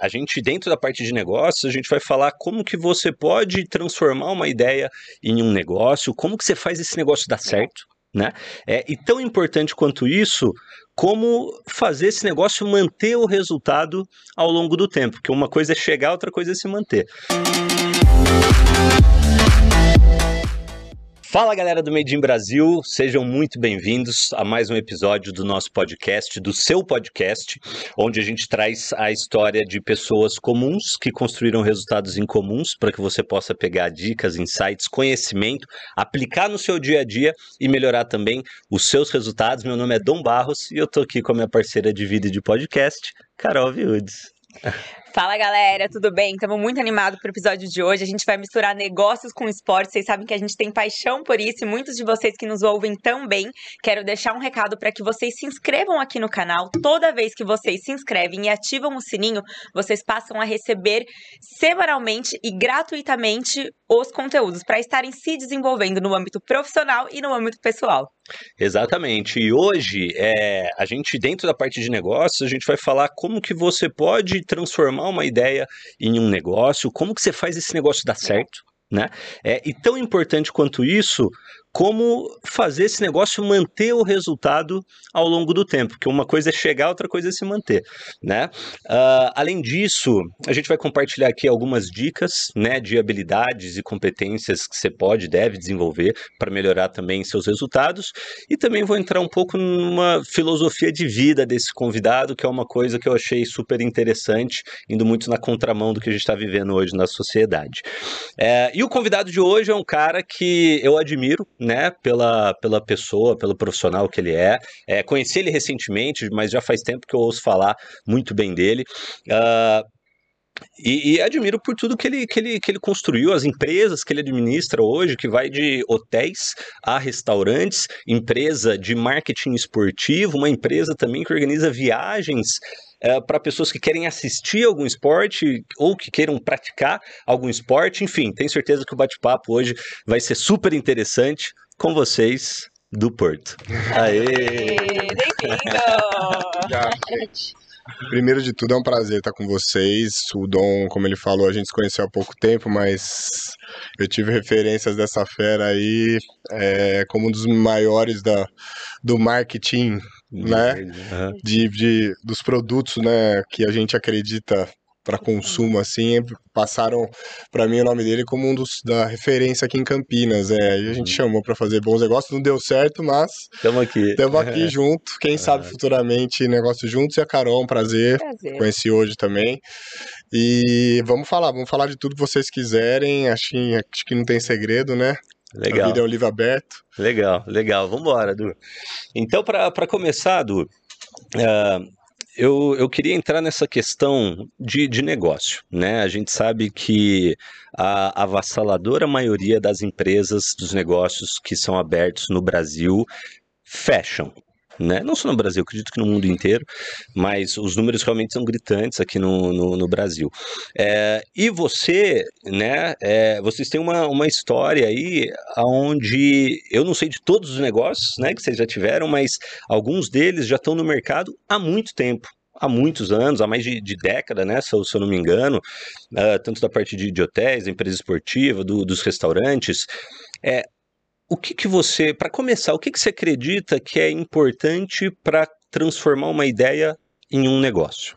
a gente, dentro da parte de negócios, a gente vai falar como que você pode transformar uma ideia em um negócio, como que você faz esse negócio dar certo, né? É, e tão importante quanto isso, como fazer esse negócio manter o resultado ao longo do tempo, porque uma coisa é chegar, outra coisa é se manter. Fala galera do Made in Brasil, sejam muito bem-vindos a mais um episódio do nosso podcast, do seu podcast, onde a gente traz a história de pessoas comuns que construíram resultados incomuns para que você possa pegar dicas, insights, conhecimento, aplicar no seu dia a dia e melhorar também os seus resultados. Meu nome é Dom Barros e eu tô aqui com a minha parceira de vida e de podcast, Carol Viudes. Fala galera, tudo bem? Estamos muito animados para o episódio de hoje. A gente vai misturar negócios com esporte. Vocês sabem que a gente tem paixão por isso e muitos de vocês que nos ouvem também. Quero deixar um recado para que vocês se inscrevam aqui no canal. Toda vez que vocês se inscrevem e ativam o sininho, vocês passam a receber semanalmente e gratuitamente os conteúdos para estarem se desenvolvendo no âmbito profissional e no âmbito pessoal. Exatamente. E hoje, é, a gente, dentro da parte de negócios, a gente vai falar como que você pode transformar uma ideia em um negócio, como que você faz esse negócio dar certo, né? É, e tão importante quanto isso, como fazer esse negócio manter o resultado ao longo do tempo, porque uma coisa é chegar, outra coisa é se manter, né? Uh, além disso, a gente vai compartilhar aqui algumas dicas, né, de habilidades e competências que você pode, deve desenvolver para melhorar também seus resultados, e também vou entrar um pouco numa filosofia de vida desse convidado, que é uma coisa que eu achei super interessante, indo muito na contramão do que a gente está vivendo hoje na sociedade. É, e o convidado de hoje é um cara que eu admiro, né, pela, pela pessoa, pelo profissional que ele é. é. Conheci ele recentemente, mas já faz tempo que eu ouço falar muito bem dele. Uh, e, e, admiro por tudo que ele, que, ele, que ele construiu, as empresas que ele administra hoje, que vai de hotéis a restaurantes, empresa de marketing esportivo, uma empresa também que organiza viagens é, para pessoas que querem assistir algum esporte ou que queiram praticar algum esporte. Enfim, tenho certeza que o bate-papo hoje vai ser super interessante com vocês do Porto. Aê! Bem-vindo! Primeiro de tudo, é um prazer estar com vocês. O Dom, como ele falou, a gente se conheceu há pouco tempo, mas eu tive referências dessa fera aí é, como um dos maiores da, do marketing né? Uhum. De, de, dos produtos, né, que a gente acredita para consumo assim, passaram para mim o nome dele como um dos da referência aqui em Campinas. É, e a gente uhum. chamou para fazer bons negócios, não deu certo, mas estamos aqui. Estamos aqui junto. Quem sabe futuramente negócios juntos e a Carol, um prazer. prazer. Conheci hoje também. E vamos falar, vamos falar de tudo que vocês quiserem. Acho que, acho que não tem segredo, né? Legal. A vida é um livro aberto. Legal, legal. Vamos embora, Du. Então, para começar, Du, uh, eu, eu queria entrar nessa questão de, de negócio. Né? A gente sabe que a avassaladora maioria das empresas, dos negócios que são abertos no Brasil, fecham né? Não só no Brasil, acredito que no mundo inteiro, mas os números realmente são gritantes aqui no, no, no Brasil. É, e você, né? É, vocês têm uma, uma história aí onde eu não sei de todos os negócios, né? Que vocês já tiveram, mas alguns deles já estão no mercado há muito tempo há muitos anos, há mais de, de década, né, se eu, se eu, não me engano, uh, tanto da parte de, de hotéis, da empresa esportiva, do, dos restaurantes. É, o que, que você, para começar, o que, que você acredita que é importante para transformar uma ideia em um negócio?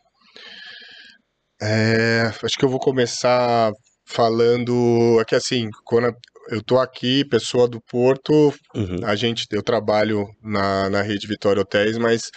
É, acho que eu vou começar falando é que assim, quando eu tô aqui, pessoa do Porto, uhum. a gente, eu trabalho na, na rede Vitória Hotéis, mas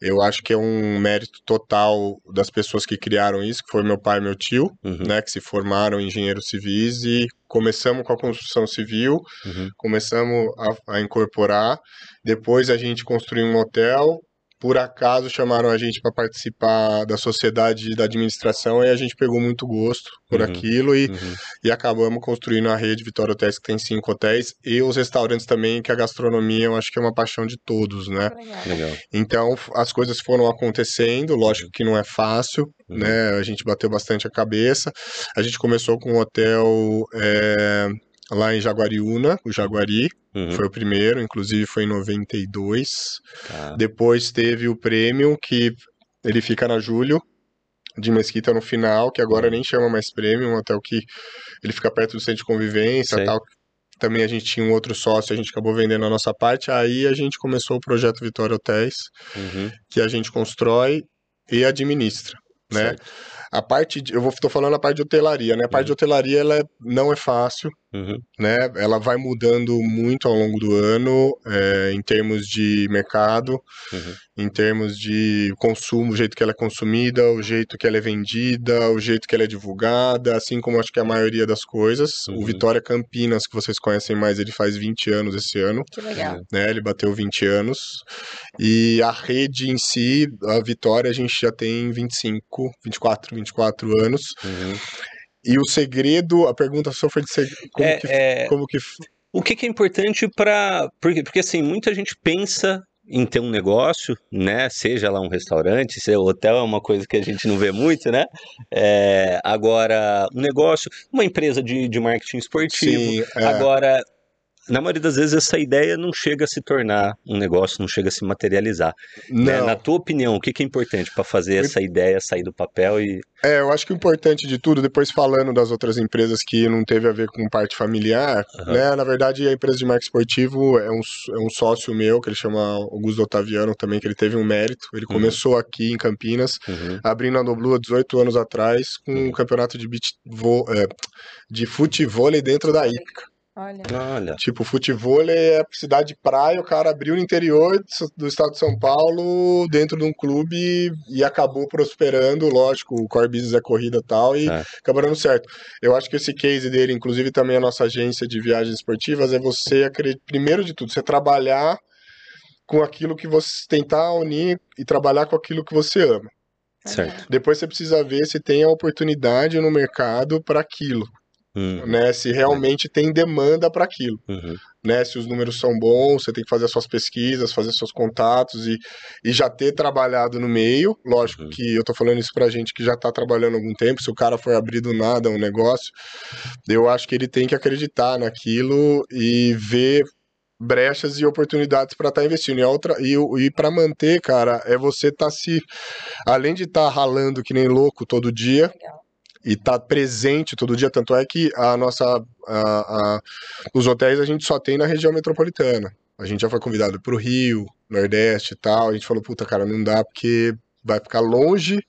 eu acho que é um mérito total das pessoas que criaram isso, que foi meu pai e meu tio, uhum. né, que se formaram engenheiros civis e começamos com a construção civil, uhum. começamos a, a, incorporar, depois a gente construiu um hotel, por acaso chamaram a gente para participar da sociedade da administração e a gente pegou muito gosto por uhum, aquilo e, uhum. e acabamos construindo a rede Vitória Hotéis, que tem cinco hotéis, e os restaurantes também, que a gastronomia eu acho que é uma paixão de todos, né? Legal. Então as coisas foram acontecendo, lógico que não é fácil, uhum. né? A gente bateu bastante a cabeça. A gente começou com um hotel. É lá em Jaguariúna, o Jaguari, uhum. foi o primeiro, inclusive foi em 92. Tá. Depois teve o Premium, que ele fica na Julho, de Mesquita no final, que agora nem chama mais Premium, um hotel que ele fica perto do centro de convivência tal. Também a gente tinha um outro sócio, a gente acabou vendendo a nossa parte. Aí a gente começou o projeto Vitória Hotéis, uhum. que a gente constrói e administra, né? A parte de, eu vou tô falando a parte de hotelaria, né? A parte uhum. de hotelaria ela é, não é fácil, uhum. né? Ela vai mudando muito ao longo do ano é, em termos de mercado, uhum. em termos de consumo, o jeito que ela é consumida, o jeito que ela é vendida, o jeito que ela é divulgada, assim como acho que a maioria das coisas. O uhum. Vitória Campinas, que vocês conhecem mais, ele faz 20 anos esse ano. Que legal. Né? Ele bateu 20 anos. E a rede em si, a Vitória, a gente já tem 25, 24, 24 anos. Uhum. E o segredo, a pergunta sofre de segredo. Como, é, que, é... como que. O que, que é importante para. Porque, porque assim, muita gente pensa em ter um negócio, né? Seja lá um restaurante, seja hotel é uma coisa que a gente não vê muito, né? É, agora, um negócio, uma empresa de, de marketing esportivo. Sim, é. Agora, na maioria das vezes essa ideia não chega a se tornar um negócio, não chega a se materializar. Né? Na tua opinião, o que, é importante para fazer essa ideia sair do papel e. É, eu acho que o importante de tudo, depois falando das outras empresas que não teve a ver com parte familiar, uhum. né? Na verdade, a empresa de marketing esportivo é um, é um sócio meu, que ele chama Augusto Otaviano também, que ele teve um mérito. Ele uhum. começou aqui em Campinas, uhum. abrindo a Noblu há 18 anos atrás, com um campeonato de, beach vo, é, de futebol dentro da Ípica. Olha. Olha. Tipo, futebol é cidade de praia, o cara abriu no interior do estado de São Paulo, dentro de um clube, e acabou prosperando, lógico, o core business é corrida e tal, e é. acabou dando certo. Eu acho que esse case dele, inclusive também a nossa agência de viagens esportivas, é você, primeiro de tudo, você trabalhar com aquilo que você tentar unir e trabalhar com aquilo que você ama. Certo. Depois você precisa ver se tem a oportunidade no mercado para aquilo. Uhum. Né, se realmente tem demanda para aquilo. Uhum. Né, se os números são bons, você tem que fazer as suas pesquisas, fazer seus contatos e, e já ter trabalhado no meio. Lógico uhum. que eu tô falando isso pra gente que já tá trabalhando há algum tempo. Se o cara for abrir do nada um negócio, eu acho que ele tem que acreditar naquilo e ver brechas e oportunidades para estar tá investindo. E, outra, e, e para manter, cara, é você tá se. Além de estar tá ralando que nem louco todo dia. Legal e tá presente todo dia, tanto é que a nossa a, a, os hotéis a gente só tem na região metropolitana. A gente já foi convidado para o Rio, Nordeste e tal. A gente falou, puta, cara, não dá porque vai ficar longe.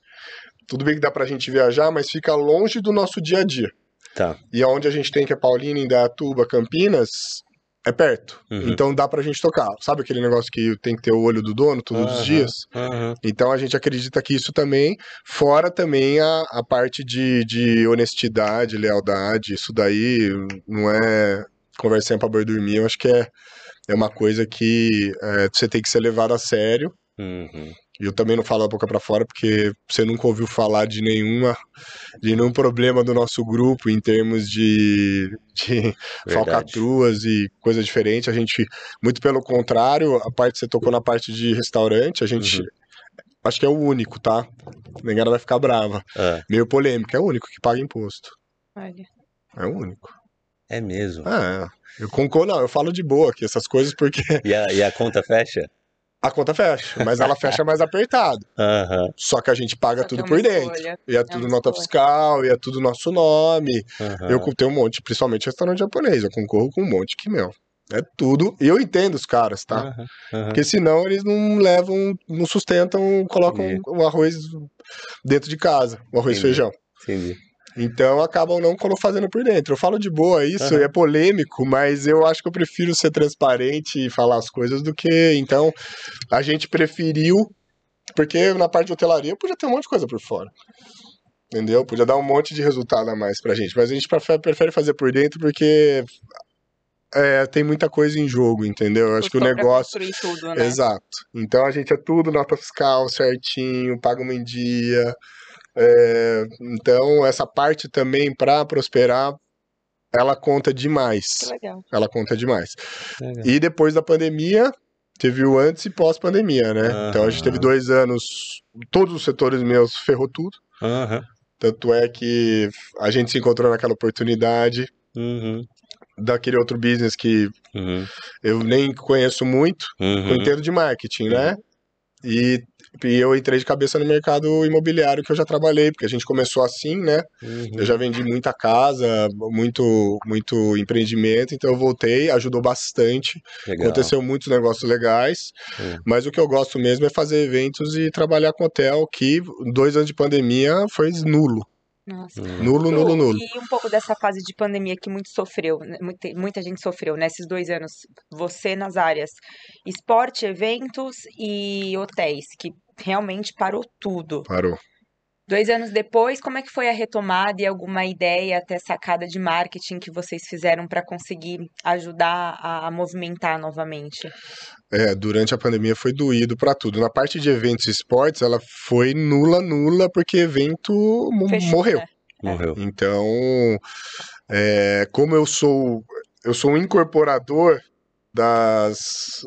Tudo bem que dá pra gente viajar, mas fica longe do nosso dia a dia. Tá. E aonde a gente tem que é Paulina, Indaiatuba, Campinas, é perto. Uhum. Então dá pra gente tocar. Sabe aquele negócio que tem que ter o olho do dono todos uhum. os dias? Uhum. Então a gente acredita que isso também, fora também a, a parte de, de honestidade, lealdade, isso daí não é conversinha pra boi dormir, eu acho que é, é uma coisa que é, você tem que ser levado a sério. E eu também não falo a boca para fora porque você nunca ouviu falar de nenhuma de nenhum problema do nosso grupo em termos de, de falcatruas e coisa diferente. A gente, muito pelo contrário, a parte você tocou na parte de restaurante, a gente uhum. acho que é o único, tá? Ninguém vai ficar brava. É. Meio polêmico, é o único que paga imposto. Olha. É o único. É mesmo. É. Eu concordo, não, eu falo de boa aqui essas coisas porque. E a, e a conta fecha? A conta fecha, mas ela fecha mais apertado. Uhum. Só que a gente paga tudo por dentro. Escolha. E é, é tudo nota escolha. fiscal, e é tudo nosso nome. Uhum. Eu tenho um monte, principalmente restaurante japonês, eu concorro com um monte que, meu, é tudo. E eu entendo os caras, tá? Uhum. Porque senão eles não levam, não sustentam, colocam o arroz dentro de casa, o arroz Entendi. e feijão. Entendi. Então acabam não fazendo por dentro. Eu falo de boa isso, uhum. é polêmico, mas eu acho que eu prefiro ser transparente e falar as coisas do que. Então, a gente preferiu, porque na parte de hotelaria podia ter um monte de coisa por fora. Entendeu? Podia dar um monte de resultado a mais pra gente. Mas a gente prefere fazer por dentro porque é, tem muita coisa em jogo, entendeu? Eu acho que o negócio. Tudo, né? Exato. Então a gente é tudo nota fiscal certinho, paga uma em dia. É, então, essa parte também, para prosperar, ela conta demais. Legal. Ela conta demais. Legal. E depois da pandemia, teve o antes e pós-pandemia, né? Uhum. Então a gente teve dois anos, todos os setores meus ferrou tudo. Uhum. Tanto é que a gente se encontrou naquela oportunidade. Uhum. Daquele outro business que uhum. eu nem conheço muito, eu entendo de marketing, né? Uhum. E e eu entrei de cabeça no mercado imobiliário que eu já trabalhei, porque a gente começou assim, né? Uhum. Eu já vendi muita casa, muito, muito empreendimento, então eu voltei, ajudou bastante. Legal. Aconteceu muitos negócios legais, Hum. mas o que eu gosto mesmo é fazer eventos e trabalhar com hotel, que dois anos de pandemia foi nulo. Nossa. Hum. Nulo, nulo, nulo. E um pouco dessa fase de pandemia que muito sofreu, né, muita, muita gente sofreu nesses dois anos. Você nas áreas esporte, eventos e hotéis, que realmente parou tudo. Parou. Dois anos depois, como é que foi a retomada e alguma ideia, até sacada de marketing que vocês fizeram para conseguir ajudar a, a movimentar novamente? É, durante a pandemia foi doído pra tudo. Na parte de eventos e esportes, ela foi nula, nula, porque evento Fechou, morreu. né? Morreu. Então, é, como eu sou eu sou um incorporador das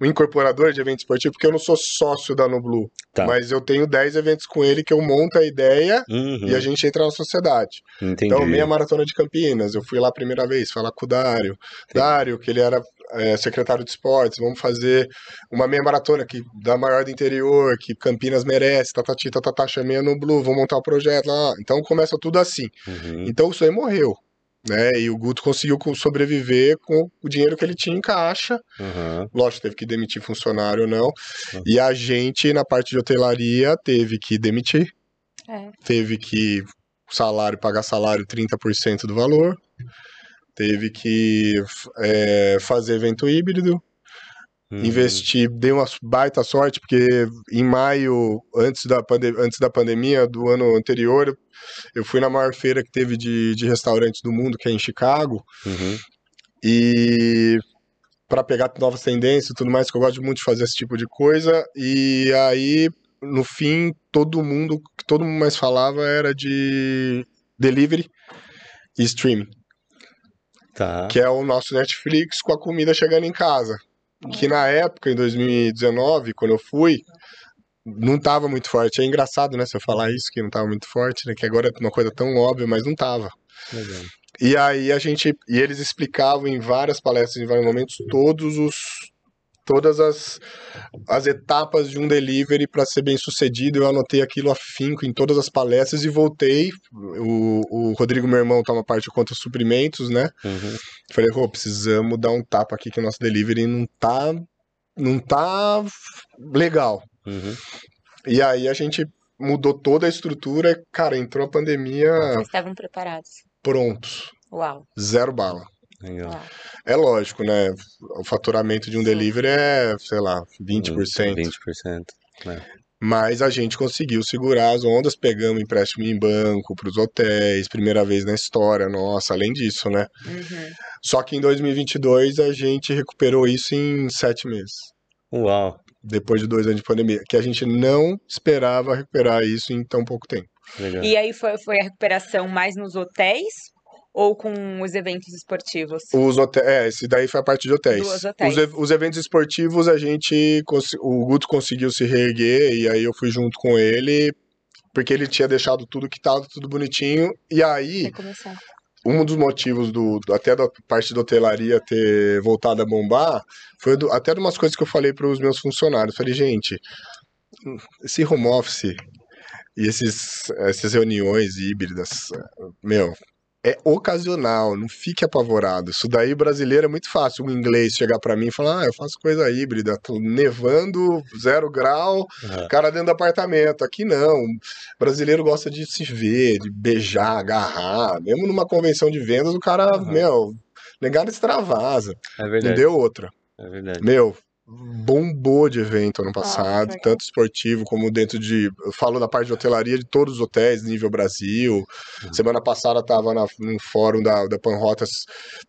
um incorporador de evento esportivo, porque eu não sou sócio da Nublu, Tá. mas eu tenho 10 eventos com ele que eu monto a ideia Uhum. e a gente entra na sociedade. Entendi. Então, meia maratona de Campinas, eu fui lá a primeira vez falar com o Dário. Dário, que ele era é, secretário de esportes, vamos fazer uma meia maratona que, da maior do interior, que Campinas merece, tatati, tatatá, chamei a Nublu, vamos montar o projeto lá. Então começa tudo assim. Uhum. Então o sonho morreu. Né? E o Guto conseguiu co- sobreviver com o dinheiro que ele tinha em caixa. Uhum. Lógico, teve que demitir funcionário ou não. Uhum. E a gente, na parte de hotelaria, teve que demitir É. teve que salário pagar salário 30% do valor, teve que é, fazer evento híbrido, Uhum. investir, deu uma baita sorte, porque em maio, antes da, pande antes da pandemia do ano anterior, eu fui na maior feira que teve de, de restaurantes do mundo, que é em Chicago, Uhum. e para pegar novas tendências e tudo mais, que eu gosto muito de fazer esse tipo de coisa, e aí, no fim, todo mundo, o que todo mundo mais falava era de delivery e streaming, Tá. que é o nosso Netflix com a comida chegando em casa. Que na época, em 2019, quando eu fui, não tava muito forte. É engraçado, né, se eu falar isso, que não tava muito forte, né, que agora é uma coisa tão óbvia, mas não tava. Legal. E aí a gente. E eles explicavam em várias palestras, em vários momentos, todos os. Todas as, as etapas de um delivery para ser bem sucedido. Eu anotei aquilo afinco em todas as palestras e voltei. O, o Rodrigo, meu irmão, toma parte contra suprimentos, né? Uhum. Falei, pô, precisamos dar um tapa aqui que o nosso delivery não tá. Não tá legal. Uhum. E aí a gente mudou toda a estrutura. Cara, entrou a pandemia Vocês estavam preparados. prontos. Uau, Zero bala. Legal. uau. É lógico, né? O faturamento de um delivery é, sei lá, 20%. 20%. Mas a gente conseguiu segurar as ondas, pegamos empréstimo em banco para os hotéis, primeira vez na história, nossa, além disso, né? Uhum. Só que em 2022 a gente recuperou isso em sete meses, Uau. depois de dois anos de pandemia, que a gente não esperava recuperar isso em tão pouco tempo. Legal. E aí foi, foi a recuperação mais nos hotéis ou com os eventos esportivos? Os hotéis, é, esse daí foi a parte de hotéis. Hotéis. Os, os eventos esportivos a gente, o Guto conseguiu se reerguer e aí eu fui junto com ele, porque ele tinha deixado tudo que tudo bonitinho. E aí, um dos motivos do, do- até da parte da hotelaria ter voltado a bombar foi do- até de umas coisas que eu falei para os meus funcionários. Falei, gente, esse home office e esses, essas reuniões híbridas, meu, é ocasional, não fique apavorado. Isso daí brasileiro é muito fácil. Um inglês chegar para mim e falar: Ah, eu faço coisa híbrida, tô nevando, zero grau, Uhum. cara dentro do apartamento. Aqui não. O brasileiro gosta de se ver, de beijar, agarrar. Mesmo numa convenção de vendas, o cara, Uhum. meu, negado extravasa. É Não verdade. deu outra. É verdade. Meu, bombou de evento ano passado, legal. tanto esportivo como dentro de. Eu falo da parte de hotelaria de todos os hotéis, nível Brasil. Uhum. Semana passada estava num fórum da, da Panrotas,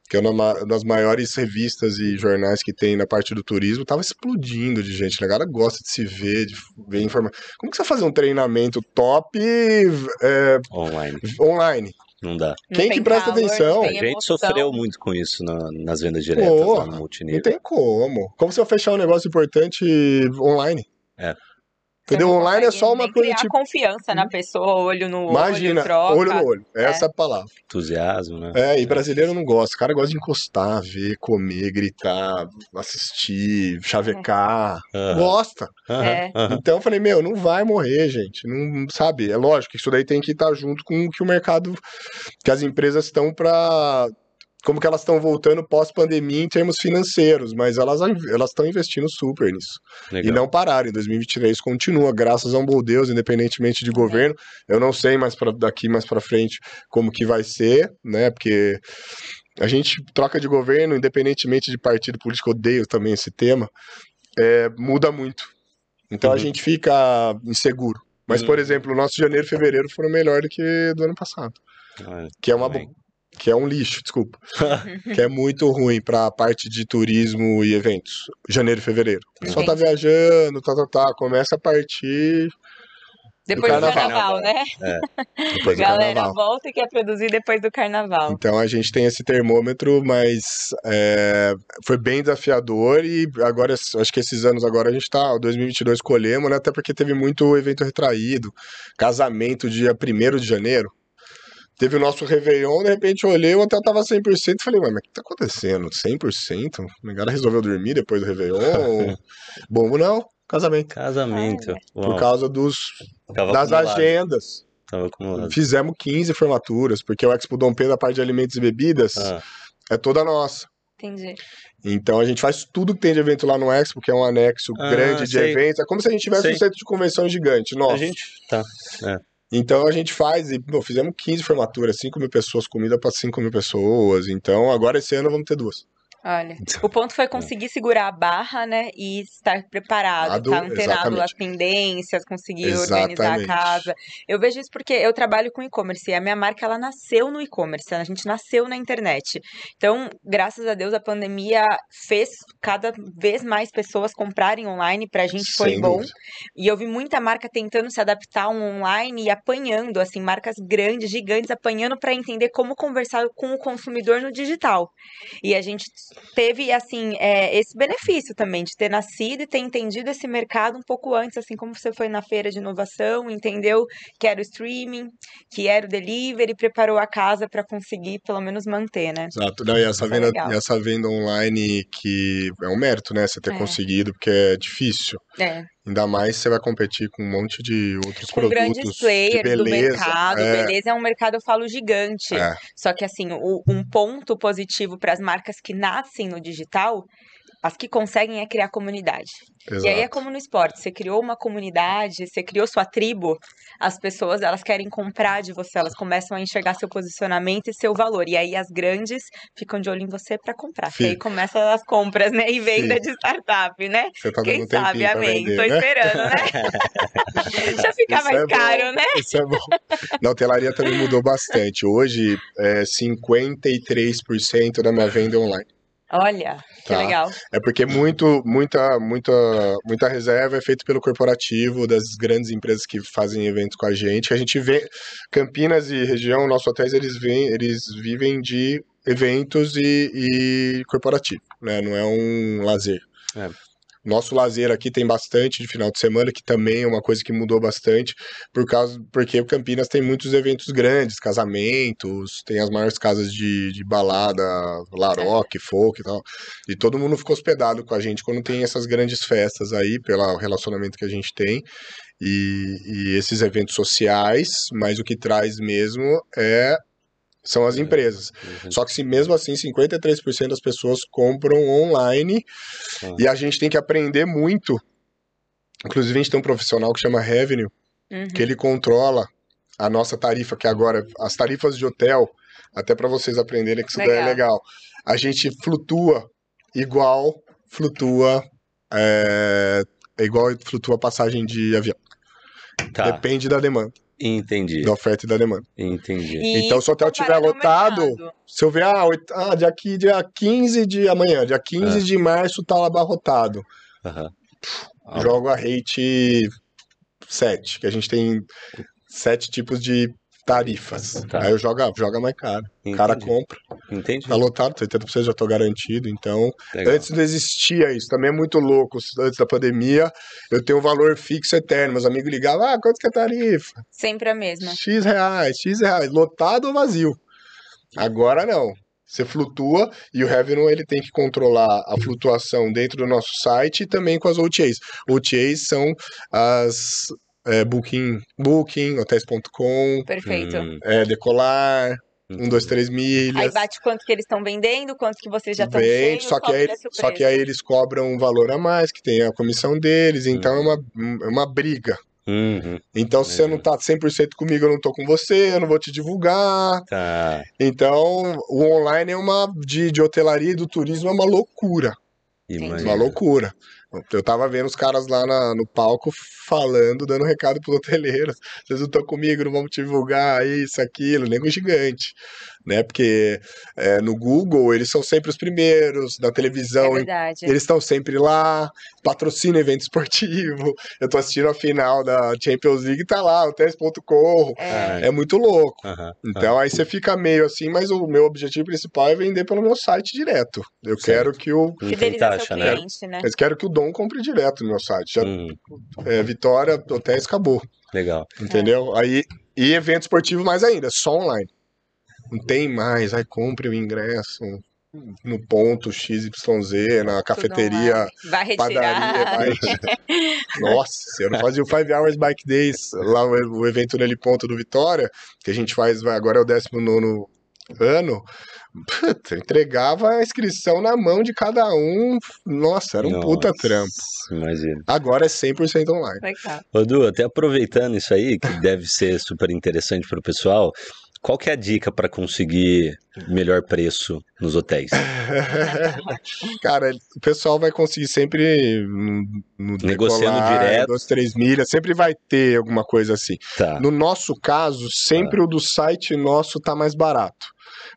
que é uma ma- das maiores revistas e jornais que tem na parte do turismo, tava explodindo de gente. A galera gosta de se ver, de ver informação. Como que você vai fazer um treinamento top é, Online. online? Não dá. Não Quem que presta calor, não atenção? A gente emoção. sofreu muito com isso na- nas vendas diretas Pô, lá no Não multinível. tem como. Como se eu fechar um negócio importante online? É. Entendeu? Online é só uma coisa criar tipo. confiança na pessoa, olho no Imagina, olho, troca. olho no olho. Essa é a palavra. Entusiasmo, né? É, e brasileiro não gosta. O cara gosta de encostar, ver, comer, gritar, assistir, chavecar. Aham, Gosta. É. aham. Então eu falei, meu, não vai morrer, gente. Não sabe? É lógico que isso daí tem que estar junto com o que o mercado, que as empresas estão para como que elas estão voltando pós-pandemia em termos financeiros, mas elas elas estão investindo super nisso. Legal. E não pararam. Em 2023 continua, graças a um bom Deus, independentemente de governo. Eu não sei mais para daqui mais para frente como que vai ser, né? Porque a gente troca de governo, independentemente de partido político, eu odeio também esse tema, é, muda muito. Então a Uhum. gente fica inseguro. Mas, por Uhum. exemplo, o nosso janeiro e fevereiro foram melhor do que do ano passado. Olha, Que é uma também. Que é um lixo, desculpa. que é muito ruim para a parte de turismo e eventos. Janeiro e fevereiro. O pessoal tá viajando, tá, tá, tá. Começa a partir Depois do carnaval. carnaval, né? depois do Galera carnaval. volta e quer produzir depois do carnaval. Então a gente tem esse termômetro, mas é, foi bem desafiador e agora, acho que esses anos agora a gente tá, 2022 colhemos, né? Até porque teve muito evento retraído, casamento dia 1 de janeiro. Teve o nosso Réveillon, de repente eu olhei, o hotel tava 100% e falei, ué, mas o que tá acontecendo? 100%? O cara resolveu dormir depois do Réveillon? Bom, não, casamento. Casamento. Por Uau, causa dos, tava das acumulado, agendas. Tava acumulado. Fizemos 15 formaturas, porque o Expo Dom Pedro, a parte de alimentos e bebidas, Ah, é toda nossa. Entendi. Então a gente faz tudo que tem de evento lá no Expo, que é um anexo Ah, grande de sei. eventos. É como se a gente tivesse Sei. um centro de convenção gigante, nossa. a gente. Tá. Então a gente faz, e pô, fizemos 15 formaturas, 5 mil pessoas, comida para 5 mil pessoas. Então agora esse ano vamos ter duas. Olha, o ponto foi conseguir segurar a barra, né? E estar preparado, Ado- estar antenado exatamente. às tendências, conseguir organizar a Exatamente. casa. Eu vejo isso porque eu trabalho com e-commerce e a minha marca ela nasceu no e-commerce, a gente nasceu na internet. Então, graças a Deus, a pandemia fez cada vez mais pessoas comprarem online, pra gente foi Sem bom. dúvida. E eu vi muita marca tentando se adaptar ao online e apanhando, assim, marcas grandes, gigantes, apanhando para entender como conversar com o consumidor no digital. E a gente teve, assim, é, esse benefício também de ter nascido e ter entendido esse mercado um pouco antes, assim como você foi na feira de inovação, entendeu que era o streaming, que era o delivery, preparou a casa para conseguir pelo menos manter, né? Exato. Não, e essa Isso é venda, e essa venda online que é um mérito, né? Você ter É. conseguido, porque é difícil. É. Ainda mais você vai competir com um monte de outros Com produtos grandes de players do beleza. mercado. É, Beleza é um mercado, eu falo, gigante. é. Só que, assim, o- um ponto positivo para as marcas que nascem no digital, as que conseguem é criar comunidade. E aí é Exato. como no esporte, você criou uma comunidade, você criou sua tribo, as pessoas, elas querem comprar de você, elas começam a enxergar seu posicionamento e seu valor. E aí as grandes ficam de olho em você para comprar. Que aí Fica. começam as compras, né? E venda Fica. de startup, né? Você tá Quem um sabe, amém. vender, Tô né? esperando, né? Já ficar Isso mais é caro, né? Isso é bom. Na hotelaria também mudou bastante. Hoje, é 53% da minha venda é online. Olha, que Tá. legal. É porque muito, muita, muita, muita reserva é feita pelo corporativo, das grandes empresas que fazem eventos com a gente. A gente vê Campinas e região, nossos hotéis, eles, vêm, eles vivem de eventos e, e corporativo, né? Não é um lazer. É. Nosso lazer aqui tem bastante de final de semana, que também é uma coisa que mudou bastante, por causa, porque o Campinas tem muitos eventos grandes, casamentos, tem as maiores casas de, de balada, Laroque, folk e tal. E todo mundo ficou hospedado com a gente quando tem essas grandes festas aí, pelo relacionamento que a gente tem. E, e esses eventos sociais, mas o que traz mesmo é são as empresas. Só que se mesmo assim 53% das pessoas compram online Ah. e a gente tem que aprender muito. Inclusive a gente tem um profissional que chama Revenue, Uhum. que ele controla a nossa tarifa, que agora as tarifas de hotel, até para vocês aprenderem que isso daí é Legal. legal. A gente flutua igual flutua é, é igual flutua a passagem de avião. Tá, Depende da demanda, entendi. da oferta e da demanda. Entendi. E Então, se o hotel tiver comparado ao lotado. Se eu ver, ah, oit- ah dia, aqui, dia 15 de amanhã, dia 15 Ah. de março tá lá abarrotado. Ah, Jogo a rate 7, que a gente tem sete tipos de tarifas. Tá. Aí eu jogo, joga mais caro. O cara compra. Entendi. Tá lotado, 80% já tô garantido. Então, Legal. antes não existia isso. Também é muito louco. Antes da pandemia, eu tenho um valor fixo eterno. Meus amigos ligavam, ah, quanto que é a tarifa? Sempre a mesma. X reais, X reais. Lotado ou vazio? Agora não. Você flutua e o Revenue ele tem que controlar a flutuação dentro do nosso site e também com as OTAs. OTAs são as é, Booking, Booking, hotéis.com, Perfeito. Hum. É, Decolar, um, dois, três milhas. Aí bate quanto que eles estão vendendo, quanto que vocês já estão vendendo. Só que, aí, só que aí eles cobram um valor a mais, que tem a comissão deles, então hum. é, uma, é uma briga. Uhum. Então, se você não tá 100% comigo, eu não tô com você, eu não vou te divulgar. Tá. Então, o online é uma de, de hotelaria e do turismo é uma loucura. Imagina. Uma loucura. Eu tava vendo os caras lá na, no palco falando, dando recado pros hoteleiros. Vocês não estão comigo, não vamos divulgar isso, aquilo, nego gigante. Né? Porque é, no Google eles são sempre os primeiros, na televisão é eles estão sempre lá, patrocina evento esportivo. Eu tô assistindo a final da Champions League, tá lá, o teste.com. É. é muito louco. então aí você fica meio assim, mas o meu objetivo principal é vender pelo meu site direto. Eu certo. quero que o. Fidelizar seu né? cliente, né? Eu quero que o Dom compre direto no meu site. Já, uhum. é, Vitória, hotéis, acabou. Legal. Entendeu? Aí, e evento esportivo mais ainda, só online. Não tem mais, aí compre o ingresso no ponto XYZ, na cafeteria, vai padaria. Vai... Nossa, eu não fazia o Five Hours Bike Days, lá o evento nele ponto do Vitória, que a gente faz, agora é o 19 ano. Puta, entregava a inscrição na mão de cada um. Nossa, era um Nossa, puta trampo. Imagina. Agora é 100% online. Ô, Du, até aproveitando isso aí, que deve ser super interessante para o pessoal, qual que é a dica para conseguir melhor preço nos hotéis? Cara, o pessoal vai conseguir sempre no, negociando decolar, direto, duas, três milhas, sempre vai ter alguma coisa assim. Tá. No nosso caso, sempre tá. o do site nosso tá mais barato.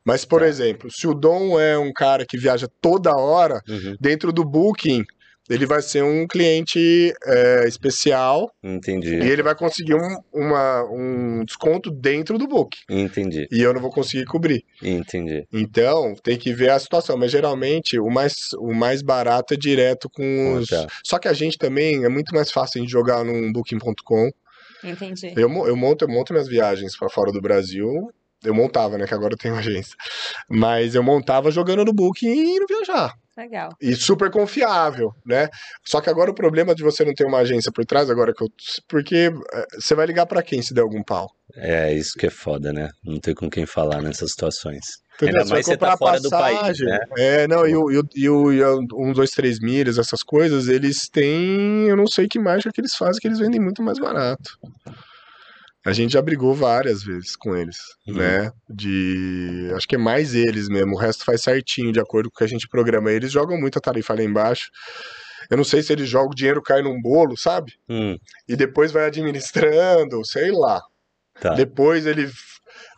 Mas, por tá. exemplo, se o Dom é um cara que viaja toda hora, uhum. dentro do Booking, ele vai ser um cliente é, especial. Entendi. E ele vai conseguir um, uma, um desconto dentro do book. Entendi. E eu não vou conseguir cobrir. Entendi. Então, tem que ver a situação. Mas geralmente, o mais, o mais barato é direto com os. Tá. Só que a gente também é muito mais fácil de jogar num booking.com. Entendi. Eu, eu, monto, eu monto minhas viagens para fora do Brasil. Eu montava, né? Que agora eu tenho agência. Mas eu montava jogando no Booking e indo viajar. Legal. E super confiável, né? Só que agora o problema de você não ter uma agência por trás, agora que eu. Porque eh, você vai ligar para quem se der algum pau? É, isso que é foda, né? Não ter com quem falar nessas situações. Entendeu? Ainda mais você, você tá fora do país, né? É, não, e o, e, o, e o, e o um, dois, três milhas, essas coisas, eles têm. Eu não sei que mágica que eles fazem, que eles vendem muito mais barato. A gente já brigou várias vezes com eles, uhum. né? De. Acho que é mais eles mesmo. O resto faz certinho, de acordo com o que a gente programa. Eles jogam muito a tarifa lá embaixo. Eu não sei se eles jogam o dinheiro cai num bolo, sabe? Hum. E depois vai administrando, sei lá. Tá. Depois ele.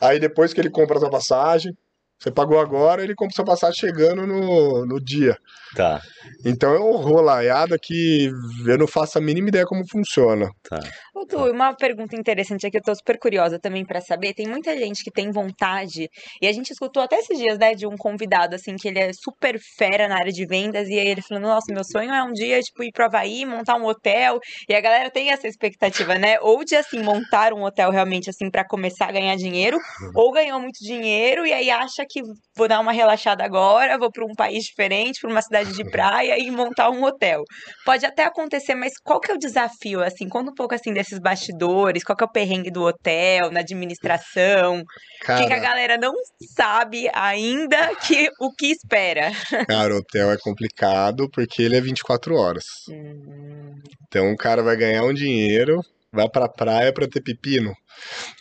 Aí depois que ele compra a sua passagem, você pagou agora, ele compra sua passagem chegando no, no dia. Tá. Então é um rolaiada que eu não faço a mínima ideia como funciona. Tá. Ô, tu, uma pergunta interessante aqui, eu tô super curiosa também para saber. Tem muita gente que tem vontade, e a gente escutou até esses dias, né, de um convidado, assim, que ele é super fera na área de vendas, e aí ele falando, nossa, meu sonho é um dia, tipo, ir pro Havaí, montar um hotel, e a galera tem essa expectativa, né? Ou de, assim, montar um hotel realmente, assim, para começar a ganhar dinheiro, uhum. ou ganhou muito dinheiro, e aí acha que vou dar uma relaxada agora, vou para um país diferente, para uma cidade de praia e montar um hotel. Pode até acontecer, mas qual que é o desafio, assim? Conta um pouco, assim, desses bastidores, qual que é o perrengue do hotel, na administração, o que, que, a galera não sabe ainda que o que espera. Cara, o hotel é complicado porque ele é 24 horas. Hum. Então o cara vai ganhar um dinheiro, vai pra praia pra ter pepino,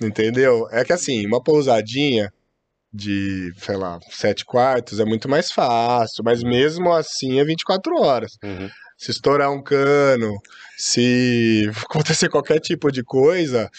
entendeu? É que assim, uma pousadinha de, sei lá, sete quartos é muito mais fácil, mas mesmo assim é 24 horas. Uhum. Se estourar um cano, se acontecer qualquer tipo de coisa,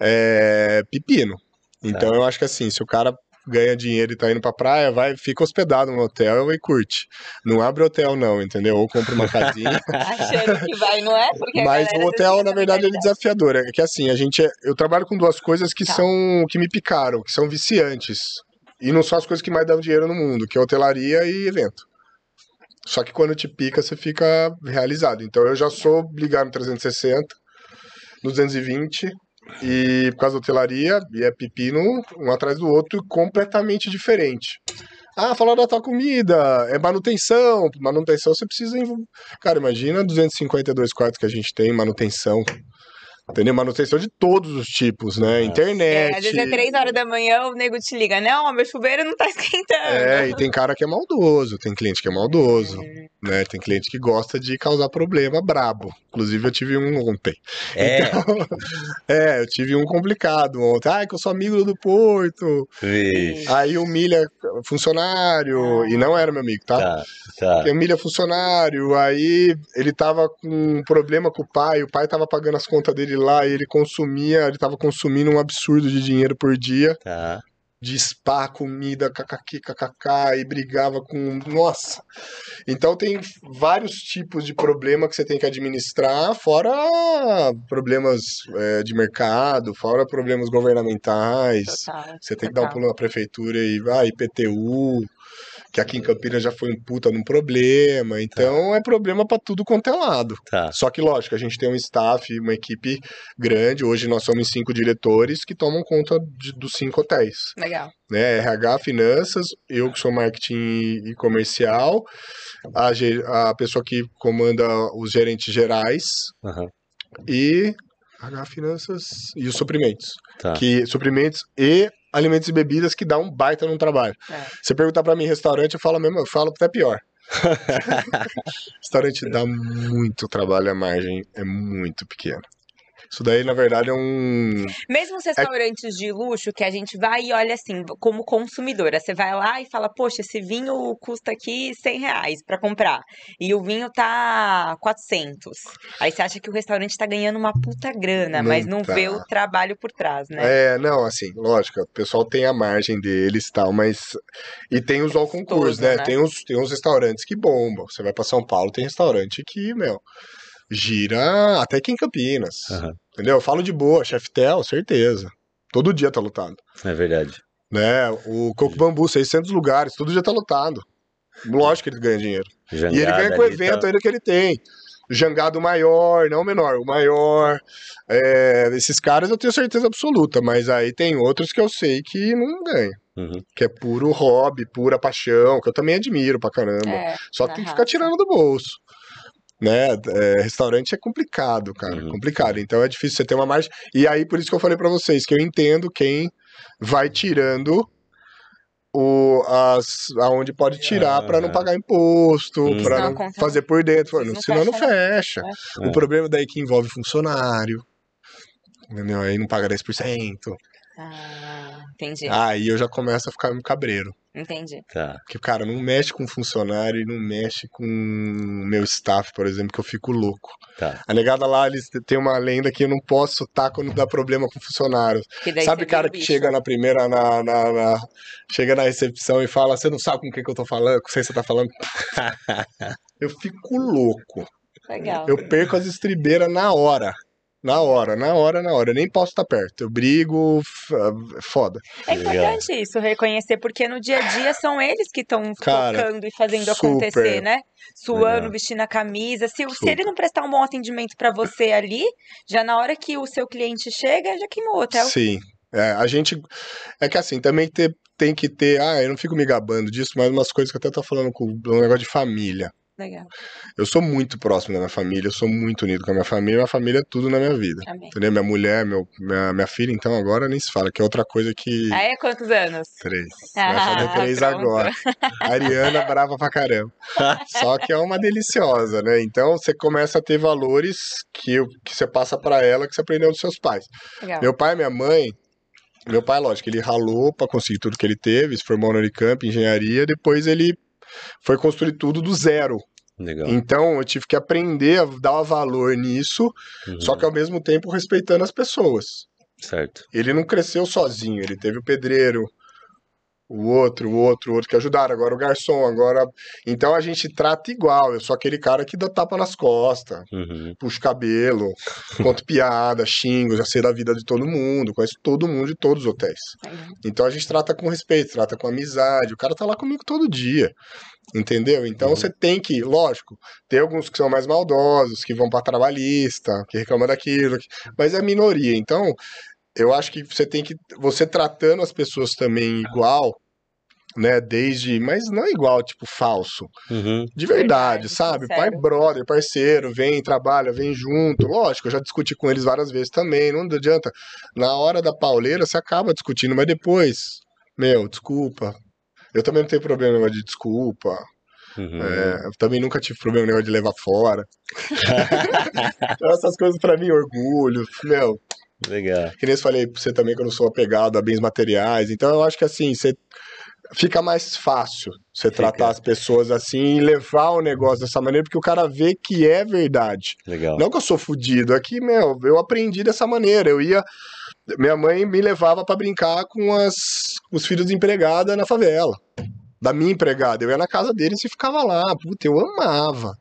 é pepino. Então tá. eu acho que assim, se o cara ganha dinheiro e tá indo pra praia, vai, fica hospedado no hotel e curte. Não abre hotel, não, entendeu? Ou compra uma casinha. Achando que vai, não é? Porque Mas o hotel, na verdade, ele é desafiador. É que assim, a gente. É, eu trabalho com duas coisas que tá. são. que me picaram, que são viciantes. E não são as coisas que mais dão dinheiro no mundo, que é hotelaria e evento. Só que quando te pica, você fica realizado. Então eu já sou ligado no 360, no 220 e por causa da hotelaria, e é pepino um atrás do outro, completamente diferente. Ah, falar da tua comida, é manutenção. Manutenção você precisa. Cara, imagina 252 quartos que a gente tem, manutenção. Entendeu? Manutenção de todos os tipos, né? Internet. É, às vezes é três horas da manhã, o nego te liga, não, meu chuveiro não tá esquentando. É, e tem cara que é maldoso, tem cliente que é maldoso, é. né? Tem cliente que gosta de causar problema brabo. Inclusive, eu tive um ontem. É. Então, é, eu tive um complicado ontem. Ai, que eu sou amigo do Porto. Ixi. Aí humilha funcionário, ah. e não era meu amigo, tá? Tá, tá. Humilha funcionário, aí ele tava com um problema com o pai, o pai tava pagando as contas dele lá e ele consumia, ele tava consumindo um absurdo de dinheiro por dia. Tá. De spa, comida, kkk, kkk, e brigava com. Nossa! Então tem vários tipos de problema que você tem que administrar, fora problemas é, de mercado, fora problemas governamentais. Total, você tem total. que dar um pulo na prefeitura e vai, IPTU que aqui em Campinas já foi um puta num problema. Então tá. é problema para tudo quanto é lado. Tá. Só que, lógico, a gente tem um staff, uma equipe grande. Hoje nós somos cinco diretores que tomam conta de, dos cinco hotéis. Legal. Né? RH, finanças, eu que sou marketing e comercial, a, a pessoa que comanda os gerentes gerais. Uhum. E RH Finanças e os suprimentos. Tá. Que suprimentos e alimentos e bebidas que dá um baita no trabalho. É. Você perguntar para mim restaurante, eu falo mesmo, eu falo até pior. restaurante dá muito trabalho, a margem é muito pequena. Isso daí, na verdade, é um. Mesmo os restaurantes é... de luxo que a gente vai e olha assim, como consumidora, você vai lá e fala, poxa, esse vinho custa aqui 100 reais pra comprar. E o vinho tá 400. Aí você acha que o restaurante tá ganhando uma puta grana, não mas não tá. vê o trabalho por trás, né? É, não, assim, lógico, o pessoal tem a margem deles e tal, mas. E tem os é ao concurso, né? né? Tem, os, tem os restaurantes que bombam. Você vai pra São Paulo, tem restaurante que, meu gira até aqui em Campinas. Uhum. Entendeu? Eu falo de boa, Cheftel, certeza. Todo dia tá lotado. É verdade. Né? O Coco Bambu, 600 lugares, todo dia tá lotado. Lógico que ele ganha dinheiro. Jangada e ele ganha com o evento tá... ainda que ele tem. Jangado maior, não o menor, o maior. É, esses caras eu tenho certeza absoluta, mas aí tem outros que eu sei que não ganham. Uhum. Que é puro hobby, pura paixão, que eu também admiro pra caramba. É, Só que tem que ficar tirando do bolso né? É, restaurante é complicado, cara, uhum. complicado. Então é difícil você ter uma margem. E aí por isso que eu falei para vocês que eu entendo quem vai tirando o as aonde pode tirar para não pagar imposto, uhum. para não fazer por dentro, não senão não fecha. É. O problema daí é que envolve funcionário. Entendeu? Aí não paga 10%. Ah, entendi. Aí eu já começo a ficar cabreiro. Entendi. Tá. Porque, cara, não mexe com funcionário e não mexe com meu staff, por exemplo, que eu fico louco. Tá. A negada lá, eles têm uma lenda que eu não posso estar quando dá problema com funcionários. Sabe, cara, que bicho. chega na primeira, na, na, na, chega na recepção e fala, você não sabe com o que, que eu tô falando, com quem você tá falando. eu fico louco. Legal. Eu perco as estribeiras na hora. Na hora, na hora, na hora. Eu nem posso estar perto. Eu brigo, foda. É importante isso, reconhecer, porque no dia a dia são eles que estão tocando e fazendo super. acontecer, né? Suando, é. vestindo a camisa. Se, se ele não prestar um bom atendimento para você ali, já na hora que o seu cliente chega, já queimou o hotel. Sim. É, a gente. É que assim, também ter, tem que ter. Ah, eu não fico me gabando disso, mas umas coisas que eu até tô falando com um negócio de família. Legal. Eu sou muito próximo da minha família, eu sou muito unido com a minha família, minha família é tudo na minha vida. Amém. Entendeu? Minha mulher, meu, minha, minha filha, então agora nem se fala, que é outra coisa que. Ah, é? Quantos anos? Três. Ah, Vai fazer três pronto. agora. A Ariana brava pra caramba. Só que é uma deliciosa, né? Então você começa a ter valores que, que você passa para ela que você aprendeu dos seus pais. Legal. Meu pai e minha mãe. Meu pai, lógico, ele ralou para conseguir tudo que ele teve, se formou no Unicamp, engenharia, depois ele foi construir tudo do zero. Legal. Então eu tive que aprender a dar valor nisso, uhum. só que ao mesmo tempo respeitando as pessoas. Certo. Ele não cresceu sozinho, ele teve o pedreiro, o outro, o outro, o outro que ajudaram, agora o garçom, agora. Então a gente trata igual. Eu sou aquele cara que dá tapa nas costas, uhum. puxa o cabelo, conto piada, xingo, já sei da vida de todo mundo, conheço todo mundo de todos os hotéis. Uhum. Então a gente trata com respeito, trata com amizade. O cara tá lá comigo todo dia. Entendeu? Então uhum. você tem que, lógico, ter alguns que são mais maldosos, que vão para trabalhista, que reclamam daquilo, mas é minoria. Então, eu acho que você tem que. Você tratando as pessoas também igual, né? Desde. Mas não igual, tipo, falso. Uhum. De verdade, verdade sabe? Pai, brother, parceiro, vem, trabalha, vem junto. Lógico, eu já discuti com eles várias vezes também. Não adianta. Na hora da pauleira, você acaba discutindo, mas depois, meu, desculpa. Eu também não tenho problema de desculpa. Uhum. É, também nunca tive problema de levar fora. então, essas coisas para mim, orgulho, meu, Legal. Que nem eu falei pra você também que eu não sou apegado a bens materiais. Então eu acho que assim, você fica mais fácil você fica. tratar as pessoas assim e levar o negócio dessa maneira, porque o cara vê que é verdade. Legal. Não que eu sou fudido, aqui, é meu, eu aprendi dessa maneira. Eu ia. Minha mãe me levava para brincar com as, os filhos de empregada na favela. Da minha empregada. Eu ia na casa deles e ficava lá. Puta, eu amava.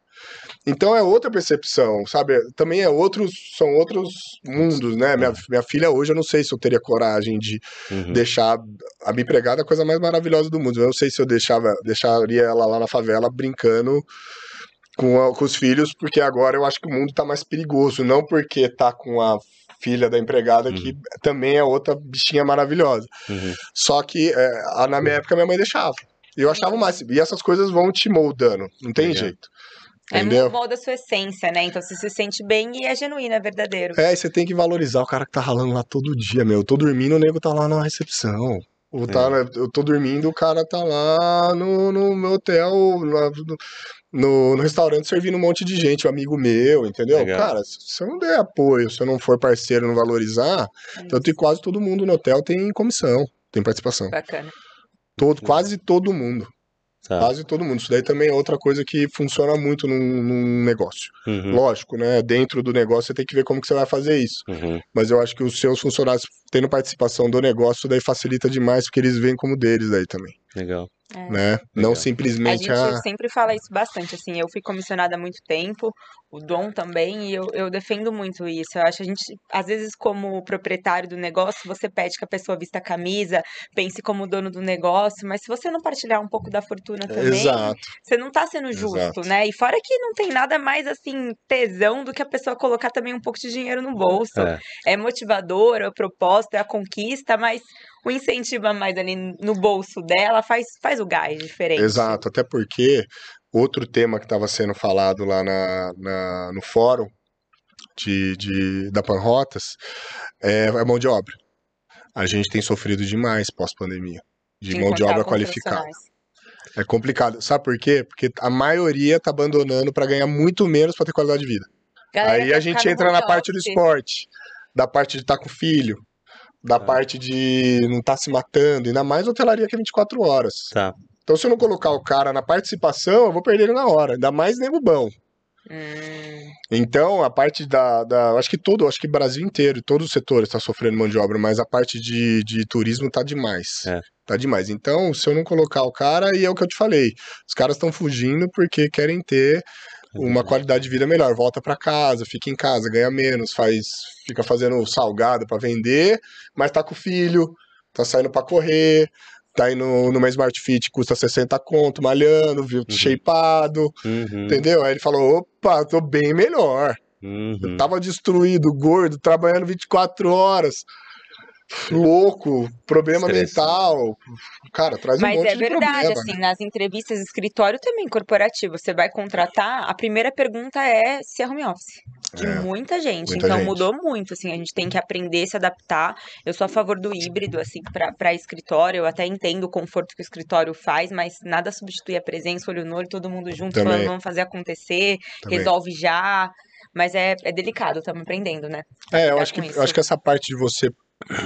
Então é outra percepção, sabe? Também é outros, são outros mundos, né? Minha, minha filha hoje eu não sei se eu teria coragem de uhum. deixar a minha empregada a coisa mais maravilhosa do mundo. Eu não sei se eu deixava, deixaria ela lá na favela brincando com, a, com os filhos, porque agora eu acho que o mundo tá mais perigoso, não porque tá com a filha da empregada, uhum. que também é outra bichinha maravilhosa. Uhum. Só que é, na minha época minha mãe deixava. E eu achava mais. E essas coisas vão te moldando, não tem jeito. É muito bom da sua essência, né? Então você se sente bem e é genuíno, é verdadeiro. É, e você tem que valorizar o cara que tá ralando lá todo dia, meu. Eu tô dormindo, o nego tá lá na recepção. Ou tá, é. eu tô dormindo, o cara tá lá no, no meu hotel, no, no, no, restaurante, servindo um monte de gente, um amigo meu, entendeu? Legal. Cara, se eu não der apoio, se eu não for parceiro, não valorizar, é tanto que quase todo mundo no hotel tem comissão, tem participação. Bacana. Todo, quase todo mundo. Tá. Quase todo mundo. Isso daí também é outra coisa que funciona muito num, num negócio. Uhum. Lógico, né? Dentro do negócio você tem que ver como que você vai fazer isso. Uhum. Mas eu acho que os seus funcionários tendo participação do negócio, daí facilita demais, porque eles veem como deles daí também. Legal. É. Né? Não simplesmente. A gente a... sempre fala isso bastante, assim, eu fui comissionada há muito tempo, o Dom também, e eu, eu defendo muito isso. Eu acho que a gente, às vezes, como proprietário do negócio, você pede que a pessoa vista a camisa, pense como dono do negócio, mas se você não partilhar um pouco da fortuna também, Exato. você não tá sendo justo, Exato. né? E fora que não tem nada mais, assim, tesão do que a pessoa colocar também um pouco de dinheiro no bolso. É, é motivador, é propósito, é a conquista, mas o incentivo a mais ali no bolso dela faz, faz o gás diferente. Exato, até porque outro tema que estava sendo falado lá na, na, no fórum de, de, da Panrotas é a mão de obra. A gente tem sofrido demais pós-pandemia de mão de obra qualificada. É complicado. Sabe por quê? Porque a maioria tá abandonando para ganhar muito menos para ter qualidade de vida. Galera, Aí a gente entra na parte do esporte, da parte de estar tá com o filho, da é. parte de não estar tá se matando, ainda mais hotelaria que é 24 horas. Tá. Então, se eu não colocar o cara na participação, eu vou perder ele na hora, ainda mais nego bom. Hum. Então, a parte da, da. Acho que todo, acho que o Brasil inteiro, todos os setores estão tá sofrendo mão de obra, mas a parte de, de turismo tá demais. É. Tá demais. Então, se eu não colocar o cara, e é o que eu te falei, os caras estão fugindo porque querem ter uma qualidade de vida melhor. Volta para casa, fica em casa, ganha menos, faz, fica fazendo salgado para vender, mas tá com o filho, tá saindo para correr, tá indo numa Smart Fit, custa 60 conto, malhando, viu, uhum. shapeado, uhum. entendeu? Aí ele falou, opa, tô bem melhor. Uhum. Eu tava destruído, gordo, trabalhando 24 horas louco, problema mental. Cara, traz Mas um monte é verdade, de problema, assim, né? nas entrevistas, escritório também corporativo, você vai contratar, a primeira pergunta é se é home office. De é, muita gente. Muita então gente. mudou muito, assim, a gente tem que aprender a se adaptar. Eu sou a favor do híbrido, assim, para escritório. Eu até entendo o conforto que o escritório faz, mas nada substitui a presença, olho no olho, todo mundo junto, também. falando, vamos fazer acontecer, também. resolve já. Mas é, é delicado, estamos aprendendo, né? É, eu acho que, eu acho que essa parte de você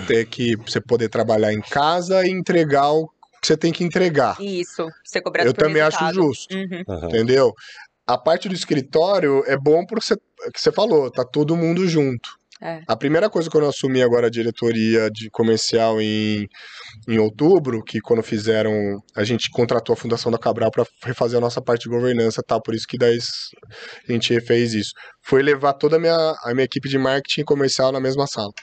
ter que você poder trabalhar em casa e entregar o que você tem que entregar. Isso, ser cobrado Eu também resultado. acho justo, uhum. entendeu? A parte do escritório é bom porque você, que você falou, tá todo mundo junto. É. A primeira coisa quando eu assumi agora a diretoria de comercial em, em outubro, que quando fizeram, a gente contratou a Fundação da Cabral para refazer a nossa parte de governança, tal, por isso que daí a gente fez isso. Foi levar toda a minha, a minha equipe de marketing comercial na mesma sala.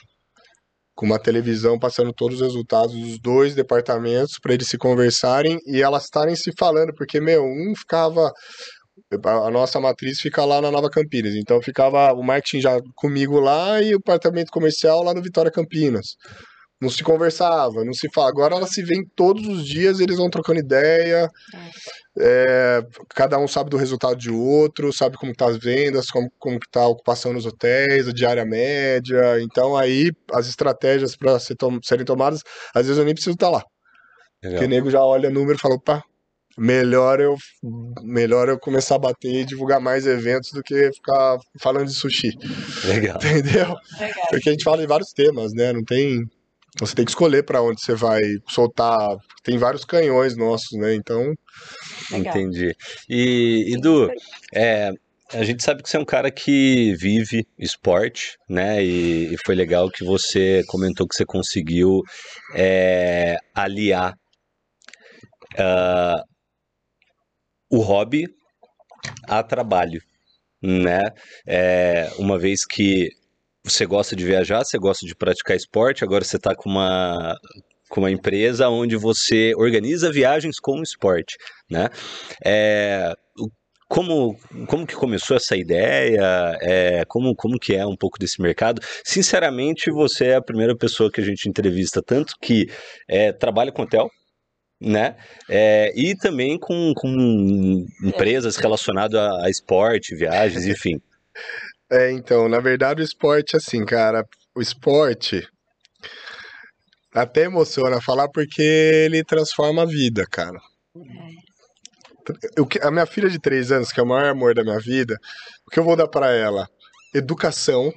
Com uma televisão passando todos os resultados dos dois departamentos para eles se conversarem e elas estarem se falando, porque, meu, um ficava a nossa matriz fica lá na Nova Campinas. Então ficava o marketing já comigo lá e o departamento comercial lá no Vitória Campinas. Não se conversava, não se fala. Agora elas se veem todos os dias, eles vão trocando ideia. É, cada um sabe do resultado de outro, sabe como tá as vendas, como, como tá a ocupação nos hotéis, a diária média. Então aí as estratégias para ser tom serem tomadas, às vezes eu nem preciso estar tá lá. Legal. Porque o nego já olha o número e fala, opa, melhor eu melhor eu começar a bater e divulgar mais eventos do que ficar falando de sushi. Legal. Entendeu? Legal. Porque a gente fala de vários temas, né? Não tem você tem que escolher para onde você vai soltar. Tem vários canhões nossos, né? Então. Legal. Entendi. E, Edu, é, a gente sabe que você é um cara que vive esporte, né? E, e foi legal que você comentou que você conseguiu é, aliar uh, o hobby a trabalho, né? É, uma vez que você gosta de viajar, você gosta de praticar esporte, agora você está com uma com uma empresa onde você organiza viagens com esporte, né? É, como, como que começou essa ideia? É, como, como que é um pouco desse mercado? Sinceramente, você é a primeira pessoa que a gente entrevista, tanto que é, trabalha com hotel, né? É, e também com, com empresas relacionadas a, a esporte, viagens, enfim. É, então, na verdade, o esporte, assim, cara, o esporte até emociona falar porque ele transforma a vida, cara. Eu, a minha filha de três anos, que é o maior amor da minha vida, o que eu vou dar para ela? Educação,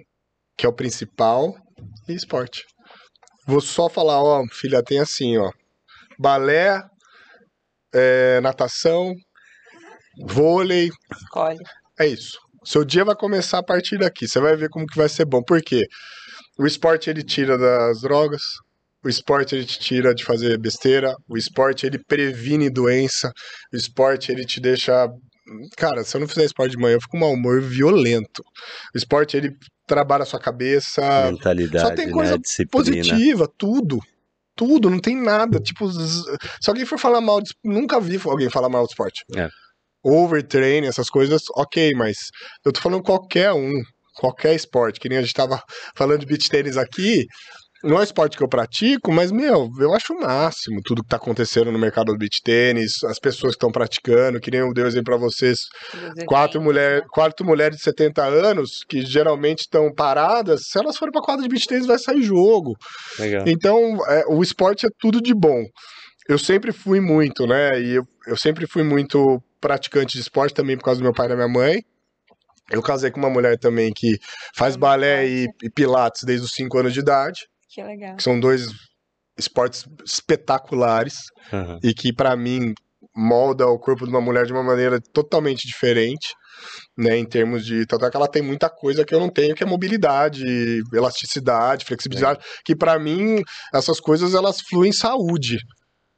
que é o principal, e esporte. Vou só falar, ó, filha, tem assim, ó balé, é, natação, vôlei. Escolhe. É isso. Seu dia vai começar a partir daqui. Você vai ver como que vai ser bom. Por quê? O esporte ele tira das drogas, o esporte ele te tira de fazer besteira, o esporte ele previne doença, o esporte ele te deixa cara, se eu não fizer esporte de manhã, eu fico com um humor violento. O esporte, ele trabalha a sua cabeça. Mentalidade, só tem coisa né? positiva, tudo tudo, não tem nada. Tipo, se alguém for falar mal, de, nunca vi alguém falar mal do esporte. É. Overtrain, essas coisas, ok, mas eu tô falando qualquer um, qualquer esporte, que nem a gente tava falando de beach tênis aqui, não é um esporte que eu pratico, mas, meu, eu acho o máximo tudo que tá acontecendo no mercado do beach tênis, as pessoas que estão praticando, que nem eu dei um exemplo pra vocês, quatro, mulher, quatro mulheres de 70 anos, que geralmente estão paradas, se elas forem pra quadra de beach tênis, vai sair jogo. Legal. Então, é, o esporte é tudo de bom. Eu sempre fui muito, né, e eu, eu sempre fui muito praticante de esporte também por causa do meu pai e da minha mãe. Eu casei com uma mulher também que faz balé e, e pilates desde os 5 anos de idade. Que legal. Que são dois esportes espetaculares uhum. e que, para mim, molda o corpo de uma mulher de uma maneira totalmente diferente. Né, em termos de. Tanto é que ela tem muita coisa que eu não tenho, que é mobilidade, elasticidade, flexibilidade, é. que para mim essas coisas elas fluem saúde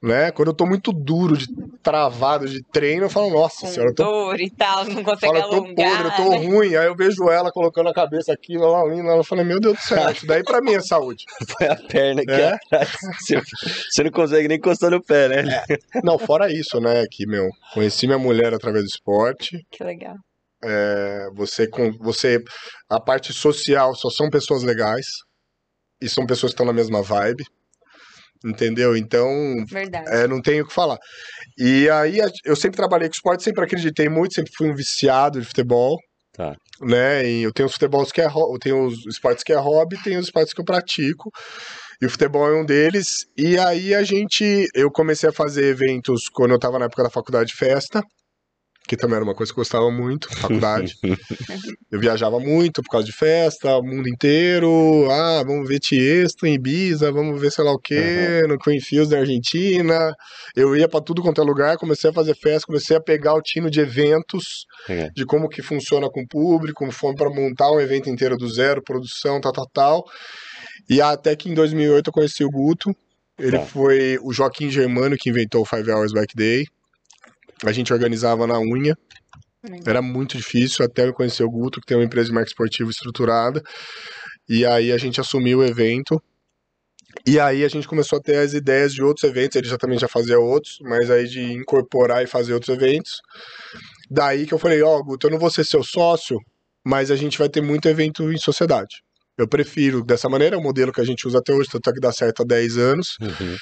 né? Quando eu tô muito duro, de travado de treino, eu falo, nossa Com senhora, eu tô. Dor e tal, não consegue falo, eu tô alongar, podre, eu tô né? ruim. Aí eu vejo ela colocando a cabeça aqui, lá, lá, ela fala, meu Deus do céu, isso daí pra mim é saúde. Foi a perna aqui É? atrás. Você não consegue nem encostar no pé, né? Não, fora isso, né? Que, meu, conheci minha mulher através do esporte. Que legal. É, você, com, você. A parte social só são pessoas legais. E são pessoas que estão na mesma vibe. Entendeu? Então, Verdade. É, não tenho o que falar. E aí eu sempre trabalhei com esporte, sempre acreditei muito, sempre fui um viciado de futebol. Tá. Né? E eu tenho os futebols que é eu tenho os esportes que é hobby, tenho os esportes que eu pratico. E o futebol é um deles. E aí a gente. Eu comecei a fazer eventos quando eu tava na época da faculdade de festa. Que também era uma coisa que eu gostava muito, faculdade. eu viajava muito por causa de festa, o mundo inteiro. Ah, vamos ver Tiesto em Ibiza, vamos ver sei lá o quê, uhum. no Greenfields da Argentina. Eu ia para tudo quanto é lugar, comecei a fazer festa, comecei a pegar o tino de eventos, uhum. de como que funciona com o público, como foi para montar um evento inteiro do zero, produção, tal, tal, tal. E até que em 2008 eu conheci o Guto. Ele tá. foi o Joaquim Germano que inventou o Five Hours Back Day. A gente organizava na unha. Era muito difícil até eu conhecer o Guto, que tem uma empresa de marketing esportivo estruturada. E aí a gente assumiu o evento. E aí a gente começou a ter as ideias de outros eventos. Ele já também já fazia outros, mas aí de incorporar e fazer outros eventos. Daí que eu falei, ó, oh, Guto, eu não vou ser seu sócio, mas a gente vai ter muito evento em sociedade. Eu prefiro dessa maneira, é o modelo que a gente usa até hoje, tanto é que dá certo há 10 anos. Uhum.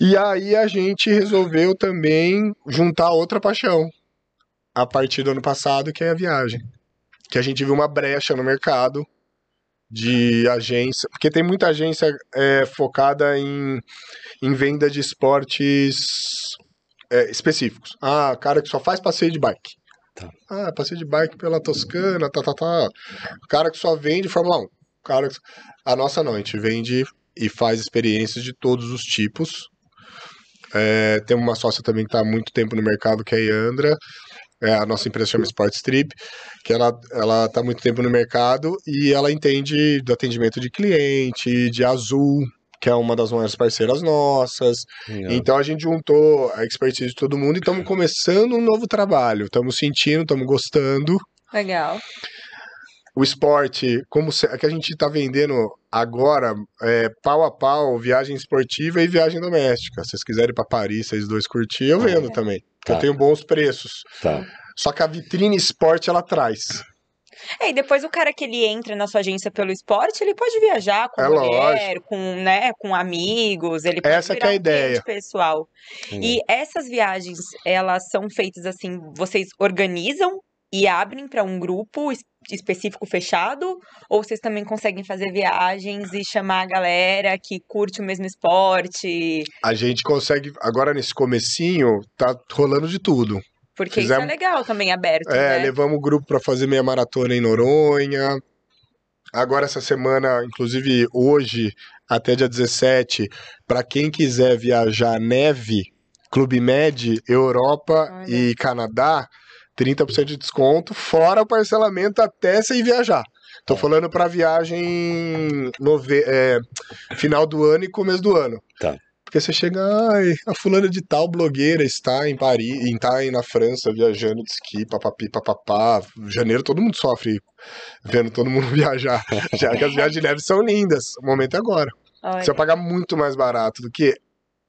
E aí a gente resolveu também juntar outra paixão a partir do ano passado, que é a viagem. Que a gente viu uma brecha no mercado de agência, porque tem muita agência é, focada em, em venda de esportes é, específicos. Ah, cara que só faz passeio de bike. Tá. Ah, passeio de bike pela Toscana, tá, tá, tá. Cara que só vende Fórmula 1. Cara que... A nossa não, a gente vende e faz experiências de todos os tipos, é, tem uma sócia também que está há muito tempo no mercado, que é a Iandra. É, a nossa empresa chama Sport Strip, que ela ela está muito tempo no mercado e ela entende do atendimento de cliente, de Azul, que é uma das maiores parceiras nossas. Legal. Então a gente juntou a expertise de todo mundo e estamos começando um novo trabalho. Estamos sentindo, estamos gostando. Legal o esporte, como se, é que a gente está vendendo agora, é, pau a pau, viagem esportiva e viagem doméstica. Se vocês quiserem ir para Paris, vocês dois curtir, eu vendo é. também. Tá. Eu tenho bons preços. Tá. Só que a vitrine esporte ela traz. É, e depois o cara que ele entra na sua agência pelo esporte, ele pode viajar com é mulher, lógico. com, né, com amigos, ele pode Essa que é a ideia. pessoal. Hum. E essas viagens, elas são feitas assim, vocês organizam e abrem para um grupo específico fechado? Ou vocês também conseguem fazer viagens e chamar a galera que curte o mesmo esporte? A gente consegue, agora nesse comecinho, tá rolando de tudo. Porque Fizemos, isso é legal também, aberto, É, né? levamos o grupo para fazer meia maratona em Noronha. Agora essa semana, inclusive hoje, até dia 17, para quem quiser viajar neve, Clube Med, Europa Olha. e Canadá, 30% de desconto, fora o parcelamento até você ir viajar. Tô falando para viagem nove... É, final do ano e começo do ano. Tá. Porque você chega, ai, a fulana de tal blogueira está em Paris, está aí na França viajando de esqui, papapi, papapá. Janeiro todo mundo sofre vendo todo mundo viajar. Já que as viagens de neve são lindas. O momento é agora. Olha. Você vai pagar muito mais barato do que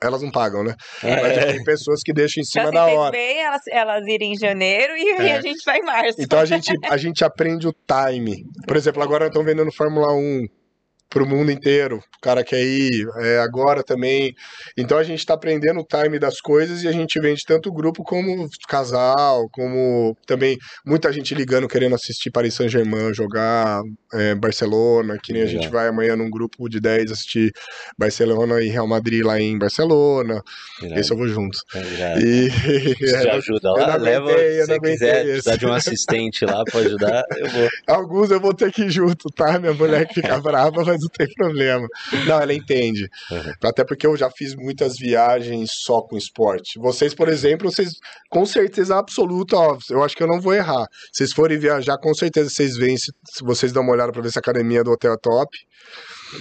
elas não pagam, né? É. Mas tem pessoas que deixam em cima então, assim, da hora. Bem, elas, elas irem em janeiro e é. a gente vai em março. Então a gente, a gente aprende o time. Por exemplo, agora estão vendendo Fórmula 1 para o mundo inteiro. O cara quer ir é, agora também. Então a gente está aprendendo o time das coisas e a gente vende tanto grupo como casal, como também muita gente ligando querendo assistir Paris Saint-Germain jogar é, Barcelona, que nem a gente vai amanhã num grupo de 10 assistir Barcelona e Real Madrid lá em Barcelona. Esse eu vou junto. É, e, Você já ajuda lá, leva, se você quiser precisar de um assistente lá para ajudar, eu vou. Alguns eu vou ter que ir junto, tá? Minha mulher que fica brava, mas não tem problema. Não, ela entende. Uhum. Até porque eu já fiz muitas viagens só com esporte. Vocês, por exemplo, vocês, com certeza absoluta, ó, eu acho que eu não vou errar. Vocês forem viajar, com certeza vocês veem, se, se vocês dão uma olhada para ver se a academia do hotel é top.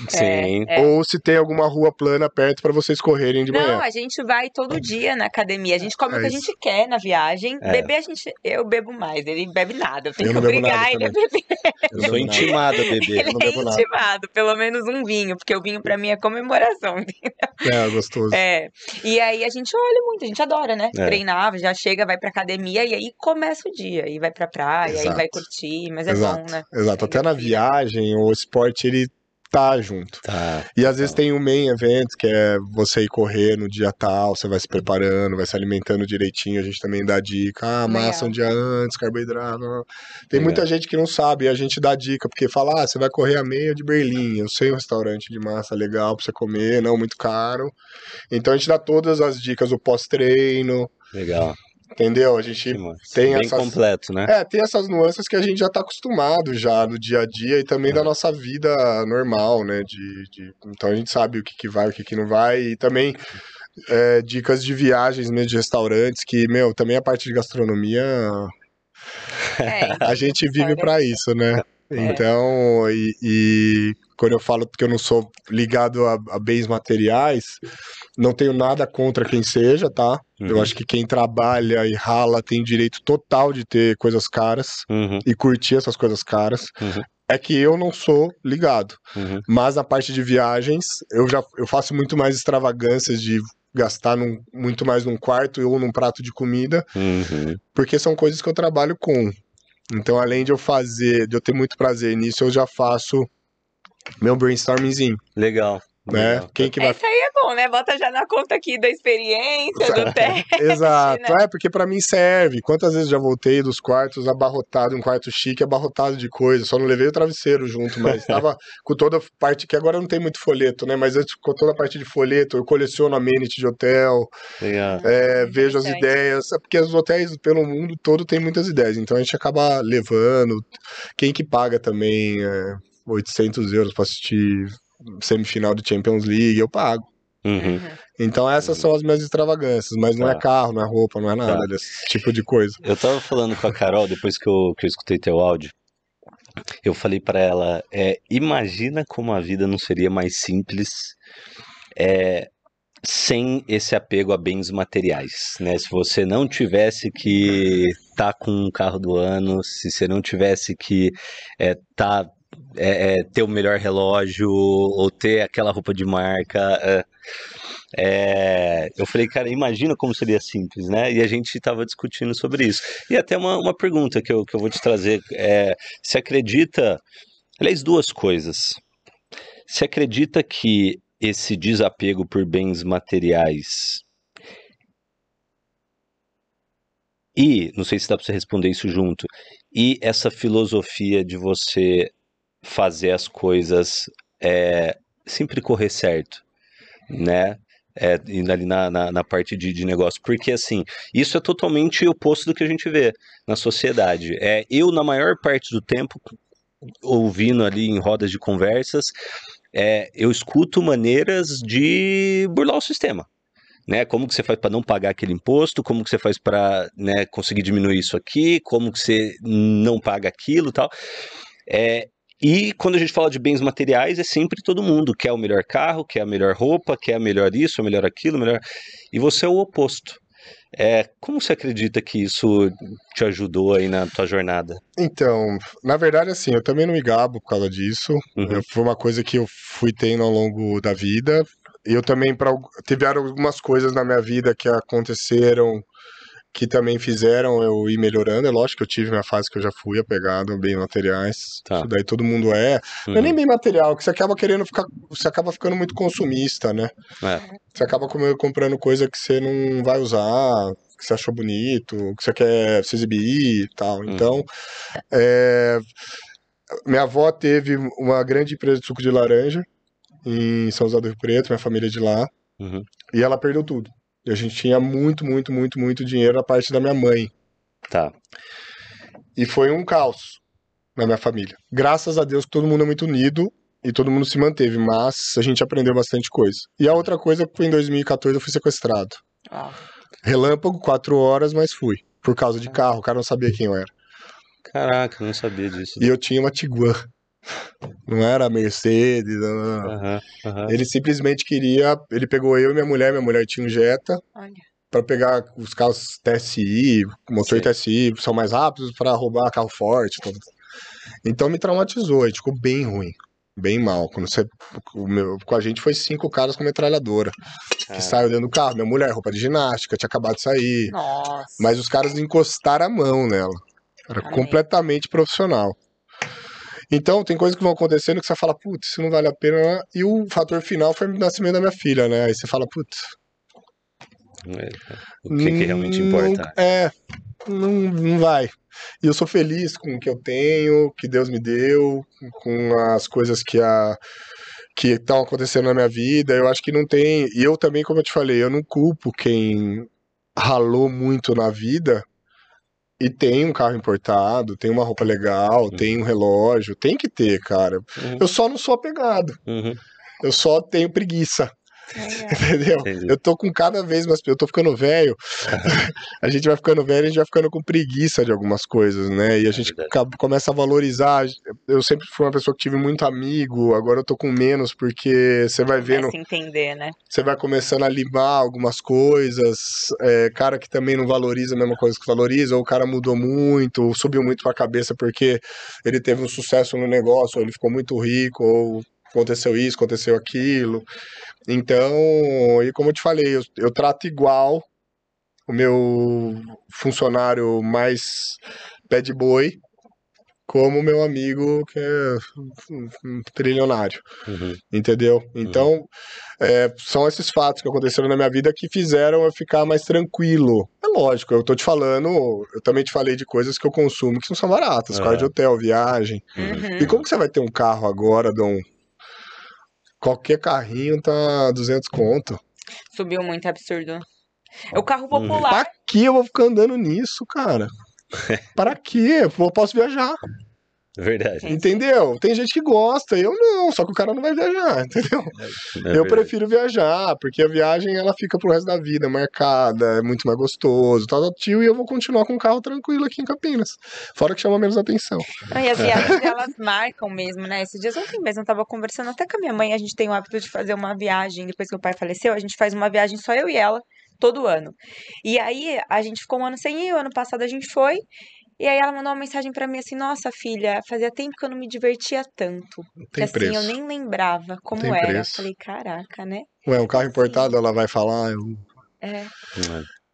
Sim. É, é. Ou se tem alguma rua plana perto para vocês correrem de Não, manhã. Não, a gente vai todo dia na academia. A gente come é o que a gente quer na viagem. É. Beber, a gente. Eu bebo mais. Ele bebe nada. Eu tenho eu que obrigar ele a beber. Eu sou intimado a beber. Ele é intimado. Pelo menos um vinho, porque o vinho para mim é comemoração. Entendeu? É, gostoso. É. E aí a gente olha muito, a gente adora, né? É. Treinar, já chega, vai pra academia e aí começa o dia. E vai pra praia, Exato. aí vai curtir. Mas é Exato. bom, né? Exato. Até na viagem, o esporte, ele tá junto. Tá, e às vezes tem um main event, que é você ir correr no dia tal, você vai se preparando, vai se alimentando direitinho, a gente também dá dica, ah, massa um dia antes, carboidrato. Tem Legal. muita gente que não sabe, e a gente dá dica, porque fala, ah, você vai correr a meia de Berlim, eu sei um restaurante de massa legal pra você comer, não muito caro. Então a gente dá todas as dicas, o pós-treino. Legal. Entendeu? A gente tem Bem essas... completo, né? É, tem essas nuances que a gente já tá acostumado já no dia a dia e também da nossa vida normal, né? De, de... Então a gente sabe o que, que vai, o que, que não vai. E também é, dicas de viagens mesmo, de restaurantes, que, meu, também a parte de gastronomia. É, A gente vive para isso, né? Então, e, e quando eu falo que eu não sou ligado a, a bens materiais, não tenho nada contra quem seja, tá? Eu Uhum. acho que quem trabalha e rala tem direito total de ter coisas caras Uhum, e curtir essas coisas caras. Uhum. É que eu não sou ligado. uhum, Mas na parte de viagens, eu já eu faço muito mais extravagâncias de gastar num- muito mais num quarto ou num prato de comida, uhum. porque são coisas que eu trabalho com. Então, além de eu fazer, de eu ter muito prazer nisso, eu já faço meu brainstormingzinho, Legal. né? legal. Quem que vai Essa aí é bom, né? Bota já na conta aqui da experiência, do teste. Exato, né? é porque pra mim serve. Quantas vezes já voltei dos quartos abarrotado, um quarto chique abarrotado de coisa, só não levei o travesseiro junto, mas tava com toda a parte que agora não tem muito folheto, né? Mas antes com toda a parte de folheto, eu coleciono amenity de hotel, Legal. é, vejo as ideias, é porque os hotéis pelo mundo todo tem muitas ideias, então a gente acaba levando. Quem que paga também é, 800 euros pra assistir semifinal de Champions League, eu pago. Uhum. Então essas são as minhas extravagâncias, mas não é Tá. carro, não é roupa, não é nada Tá. desse tipo de coisa. Eu tava falando com a Carol depois que eu, que eu escutei teu áudio. Eu falei pra ela, é, imagina como a vida não seria mais simples é, sem esse apego a bens materiais, né? Se você não tivesse que estar com um carro do ano, se você não tivesse que é, tá, é, é, ter o melhor relógio ou ter aquela roupa de marca. é, é, eu falei, cara, imagina como seria simples, né? E a gente estava discutindo sobre isso. E até uma, uma pergunta que eu, que eu vou te trazer: é, você acredita. Aliás, duas coisas. Você acredita que esse desapego por bens materiais. E, não sei se dá para você responder isso junto, e essa filosofia de você fazer as coisas é, sempre correr certo, né? É, indo ali na, na, na parte de, de negócio, porque assim, isso é totalmente oposto do que a gente vê na sociedade. É, eu, na maior parte do tempo, ouvindo ali em rodas de conversas, é, eu escuto maneiras de burlar o sistema. Né, como que você faz para não pagar aquele imposto, como que você faz para né, conseguir diminuir isso aqui, como que você não paga aquilo tal. É, e quando a gente fala de bens materiais, é sempre todo mundo quer o melhor carro, quer a melhor roupa, quer a melhor isso, a melhor aquilo, melhor. E você é o oposto. É, como você acredita que isso te ajudou aí na tua jornada? Então, na verdade, assim, eu também não me gabo por causa disso. Uhum. Foi uma coisa que eu fui tendo ao longo da vida. Eu também, pra, tiveram algumas coisas na minha vida que aconteceram que também fizeram eu ir melhorando. É lógico que eu tive minha fase que eu já fui apegado bem materiais. Tá. Isso daí todo mundo é. Não é nem bem material, que você acaba querendo ficar. Você acaba ficando muito consumista, né? É. Você acaba com- comprando coisa que você não vai usar, que você achou bonito, que você quer se exibir e tal. Então, é, minha avó teve uma grande empresa de suco de laranja em São José do Rio Preto, minha família é de lá, Uhum. e ela perdeu tudo. E a gente tinha muito, muito, muito, muito dinheiro na parte da minha mãe. Tá. E foi um caos na minha família. Graças a Deus que todo mundo é muito unido e todo mundo se manteve, mas a gente aprendeu bastante coisa. E a outra coisa foi em 2014 eu fui sequestrado. Ó, Relâmpago, quatro horas, mas fui. Por causa de carro, o cara não sabia quem eu era. Caraca, eu não sabia disso. E eu tinha uma Tiguan. Não era a Mercedes. não, não. Aham, aham. Ele simplesmente queria. Ele pegou eu e minha mulher, minha mulher tinha um Jetta, pra pegar os carros TSI, motor Sim. TSI, são mais rápidos, pra roubar carro forte. Tudo. Então me traumatizou, a gente ficou bem ruim. Bem mal. Quando você, o meu, com a gente foi cinco caras com metralhadora. Que saiu dentro do carro. Minha mulher, roupa de ginástica, tinha acabado de sair. Nossa. Mas os caras encostaram a mão nela. Era completamente profissional. Então, tem coisas que vão acontecendo que você fala, putz, isso não vale a pena. E o fator final foi o nascimento da minha filha, né? Aí você fala, putz. É, O que, que realmente não- importa? É, não, não vai. E eu sou feliz com o que eu tenho, que Deus me deu, com as coisas que a que estão acontecendo na minha vida. Eu acho que não tem. E eu também, como eu te falei, eu não culpo quem ralou muito na vida e tem um carro importado, tem uma roupa legal, uhum. tem um relógio, tem que ter, cara. Uhum. Eu só não sou apegado. Uhum. Eu só tenho preguiça. Entendeu? Entendi. Eu tô com cada vez mais. Eu tô ficando velho. a gente vai ficando velho, a gente vai ficando com preguiça de algumas coisas, né? E a é gente começa a valorizar. Eu sempre fui uma pessoa que tive muito amigo, agora eu tô com menos, porque você vai vendo. Vai se entender, né? Você vai começando a limar algumas coisas. É, cara que também não valoriza a mesma coisa que valoriza, ou o cara mudou muito, subiu muito pra cabeça porque ele teve um sucesso no negócio, ou ele ficou muito rico, ou aconteceu isso, aconteceu aquilo. Então, e como eu te falei, eu, eu trato igual o meu funcionário mais pé de boi como o meu amigo que é um trilionário, uhum. entendeu? Uhum. Então, uhum. é, são esses fatos que aconteceram na minha vida que fizeram eu ficar mais tranquilo. É lógico, eu tô te falando, eu também te falei de coisas que eu consumo que não são baratas, é. de hotel, viagem. Uhum. E como que você vai ter um carro agora, Dom, Qualquer carrinho tá 200 conto. Subiu muito, absurdo. É o carro popular. Pra que eu vou ficar andando nisso, cara? Para quê? Eu posso viajar. Verdade. Entendeu? Tem gente que gosta, eu não, só que o cara não vai viajar, entendeu? É, é eu prefiro viajar, porque a viagem ela fica pro resto da vida marcada, é muito mais gostoso, tal, tal, tio, e eu vou continuar com o carro tranquilo aqui em Campinas. Fora que chama menos atenção. E as viagens, elas marcam mesmo, né? Esses dias ontem mesmo eu tava conversando até com a minha mãe, a gente tem o hábito de fazer uma viagem, depois que o pai faleceu, a gente faz uma viagem só eu e ela, todo ano. E aí a gente ficou um ano sem ir, o ano passado a gente foi, e aí ela mandou uma mensagem para mim assim: Nossa, filha, fazia tempo que eu não me divertia tanto. Tem que assim, preço. eu nem lembrava como era. Preço. Eu falei, caraca, né? Ué, um carro importado, ela vai falar. Eu... É.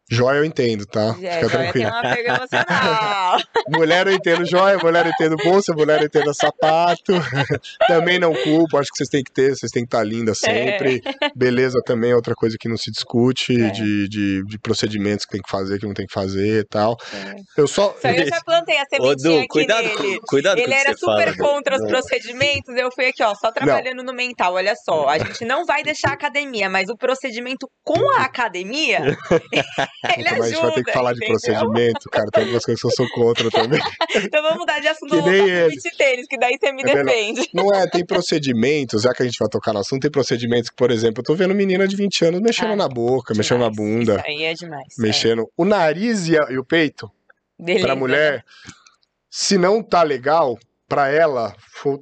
Joia eu entendo, tá? É, Fica tranquilo. Mulher eu entendo joia, mulher eu entendo bolsa, mulher eu entendo sapato. também não culpo, acho que vocês têm que ter, vocês têm que estar linda sempre. É. Beleza também é outra coisa que não se discute, é. de, de, de, procedimentos que tem que fazer, que não tem que fazer e tal. É. Eu só... só. Eu já plantei a sementinha aqui cuidado, nele. Cuidado Ele era super fala, contra os procedimentos, eu fui aqui, ó, só trabalhando não. no mental, olha só. A gente não vai deixar a academia, mas o procedimento com a academia... Ele ajuda, mas a gente vai ter que falar de procedimento, cara. Tem algumas coisas que eu sou contra também. então vamos mudar de assunto, vamos voltar pro tênis, que daí você me é defende. Não é, tem procedimentos, já que a gente vai tocar no assunto, tem procedimentos que, por exemplo, eu tô vendo menina de 20 anos mexendo ah, na boca, demais. mexendo na bunda. Isso aí é demais. Mexendo. É. O nariz e, a, e o peito, Beleza, pra mulher, se não tá legal, pra ela, for...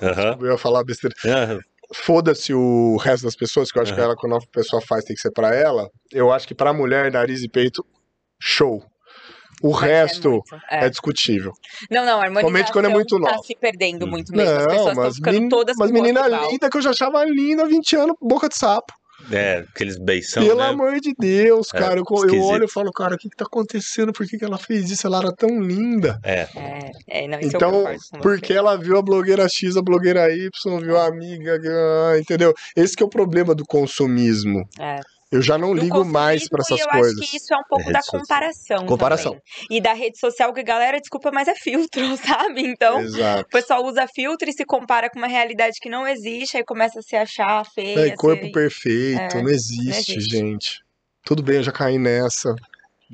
Uhum. eu ia falar besteira. Uhum foda-se o resto das pessoas, que eu acho uhum. que ela, quando a pessoa faz, tem que ser para ela. Eu acho que pra mulher, nariz e peito, show. O Mas é resto é, muito, é. é, discutível. Não, não, a harmonização quando é muito tá se perdendo muito mesmo. Não, As pessoas estão ficando men todas Mas menina linda que eu já achava linda há 20 anos, boca de sapo. É, aqueles beição, Pelo né? amor de Deus, é, cara. eu, eu, olho e falo, cara, o que que tá acontecendo? Por que, que ela fez isso? Ela era tão linda. É. é, é não, então, porque ela viu a blogueira X, a blogueira Y, viu a amiga, entendeu? Esse que é o problema do consumismo. É. Eu já não ligo mais para essas eu coisas. Eu acho que isso é um pouco é da comparação. Comparação. Também. E da rede social, que galera, desculpa, mas é filtro, sabe? Então, Exato. o pessoal usa filtro e se compara com uma realidade que não existe, aí começa a se achar feia. É, corpo ser... perfeito, é, não, existe, não existe, gente. Tudo bem, eu já caí nessa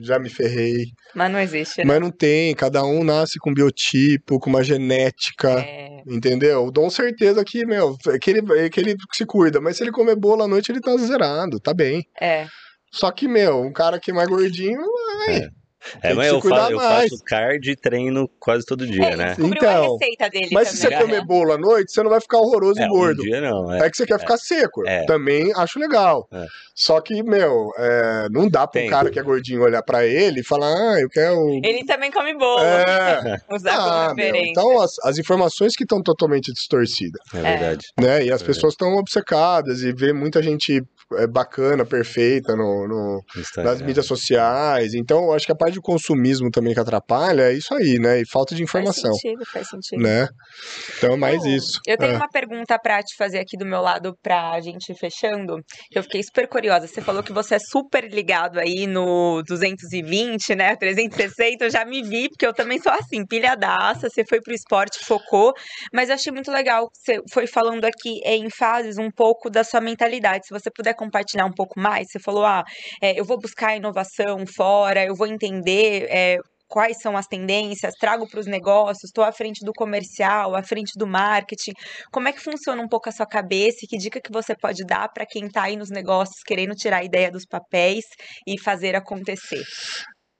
já me ferrei. Mas não existe, né? Mas não tem, cada um nasce com biotipo, com uma genética, é... entendeu? O Dom certeza que, meu, é que, ele, é que ele se cuida, mas se ele comer bolo à noite, ele tá zerado, tá bem. É. Só que, meu, um cara que é mais gordinho, vai. É. É, mas eu, faço, eu faço card e treino quase todo dia, é, né? Então, mas se você comer bolo à noite, você não vai ficar horroroso é, e gordo. Um dia não, é. é que você quer é. ficar seco. É. Também acho legal. É. Só que, meu, é, não dá para um cara que é gordinho olhar para ele e falar, ah, eu quero. Ele também come bolo. É. Usar ah, como referência. Então, as, as informações que estão totalmente distorcidas. É verdade. Né? E as pessoas estão obcecadas e vê muita gente bacana, perfeita no, no nas mídias sociais. Então, eu acho que a parte do consumismo também que atrapalha é isso aí, né? E falta de informação. Faz sentido, faz sentido. Né? Então, é mais isso. Eu tenho é. uma pergunta pra te fazer aqui do meu lado pra gente fechando. Eu fiquei super curiosa. Você falou que você é super ligado aí no 220, né? 360, eu já me vi, porque eu também sou assim, pilhadaça. Você foi pro esporte, focou. Mas eu achei muito legal. Você foi falando aqui em fases um pouco da sua mentalidade. Se você puder compartilhar um pouco mais? Você falou, ah, é, eu vou buscar inovação fora, eu vou entender é, quais são as tendências, trago para os negócios, estou à frente do comercial, à frente do marketing. Como é que funciona um pouco a sua cabeça e que dica que você pode dar para quem está aí nos negócios querendo tirar a ideia dos papéis e fazer acontecer?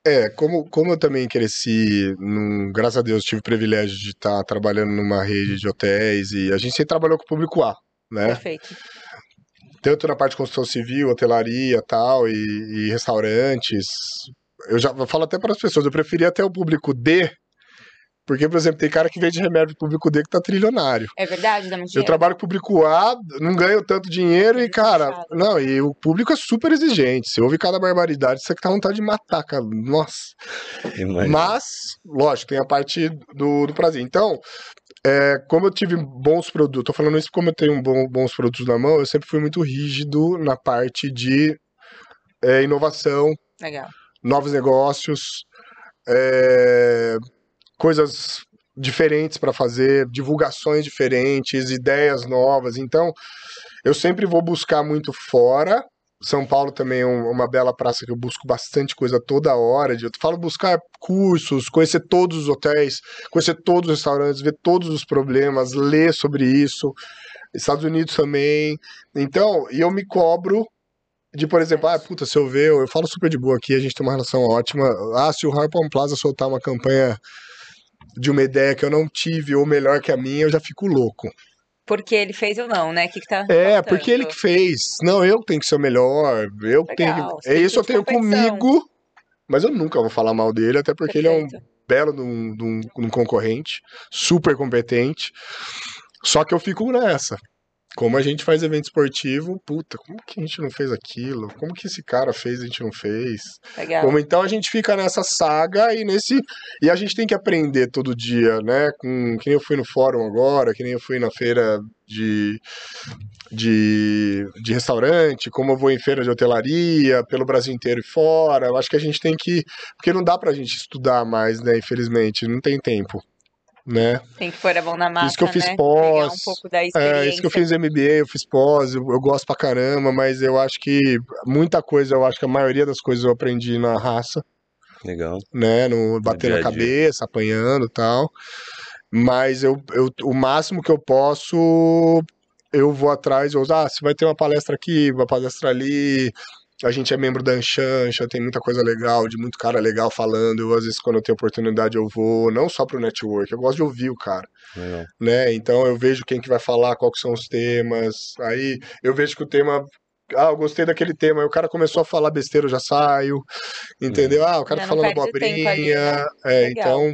É, como, como eu também cresci, num, graças a Deus, tive o privilégio de estar tá trabalhando numa rede de hotéis e a gente sempre trabalhou com o público A, né? Perfeito. Tanto na parte de construção civil, hotelaria tal, e, e restaurantes, eu já falo até para as pessoas, eu preferia até o público D, porque, por exemplo, tem cara que vende remédio pro público D que tá trilionário. É verdade, dá muito Eu trabalho com o público A, não ganho tanto dinheiro é e, cara, não, e o público é super exigente. Você ouve cada barbaridade, você que tá vontade de matar, cara. Nossa. Imagina. Mas, lógico, tem a parte do, do prazer. Então, é, como eu tive bons produtos, tô falando isso como eu tenho bom, bons produtos na mão, eu sempre fui muito rígido na parte de é, inovação. Legal novos negócios, é, coisas diferentes para fazer, divulgações diferentes, ideias novas. Então, eu sempre vou buscar muito fora. São Paulo também é uma bela praça que eu busco bastante coisa toda hora. Eu falo buscar cursos, conhecer todos os hotéis, conhecer todos os restaurantes, ver todos os problemas, ler sobre isso. Estados Unidos também. Então, e eu me cobro de, por exemplo, ah, puta, se eu ver, eu falo super de boa aqui, a gente tem uma relação ótima. Ah, se o Harpon Plaza soltar uma campanha de uma ideia que eu não tive ou melhor que a minha, eu já fico louco. Porque ele fez ou não, né? Que, que tá. É, faltando? porque ele que fez. Não, eu tenho que ser o melhor. Eu Legal, tenho. É isso eu tenho comigo. Mas eu nunca vou falar mal dele, até porque Perfeito. ele é um belo de um, de um, de um concorrente, super competente. Só que eu fico nessa. Como a gente faz evento esportivo, puta, como que a gente não fez aquilo? Como que esse cara fez e a gente não fez? Legal. Como então a gente fica nessa saga e nesse. E a gente tem que aprender todo dia, né? Com que nem eu fui no fórum agora, que nem eu fui na feira de, de, de restaurante, como eu vou em feira de hotelaria, pelo Brasil inteiro e fora. Eu acho que a gente tem que. Porque não dá pra gente estudar mais, né? Infelizmente, não tem tempo né? Tem que pôr a mão na massa, Isso que eu fiz né? pós. um pouco da experiência. É, isso que eu fiz MBA, eu fiz pós, eu, eu, gosto pra caramba, mas eu acho que muita coisa, eu acho que a maioria das coisas eu aprendi na raça. Legal. Né, no bater na cabeça, apanhando e tal. Mas eu, eu, o máximo que eu posso, eu vou atrás, eu, ah, se vai ter uma palestra aqui, uma palestra ali, a gente é membro da Anchancha, tem muita coisa legal, de muito cara legal falando. Eu, às vezes, quando eu tenho oportunidade, eu vou, não só pro network, eu gosto de ouvir o cara. É. Né? Então eu vejo quem que vai falar, quais são os temas. Aí eu vejo que o tema ah, eu gostei daquele tema. Aí o cara começou a falar besteira, eu já saio. Entendeu? Ah, o cara falando abobrinha. Ali, né? É, então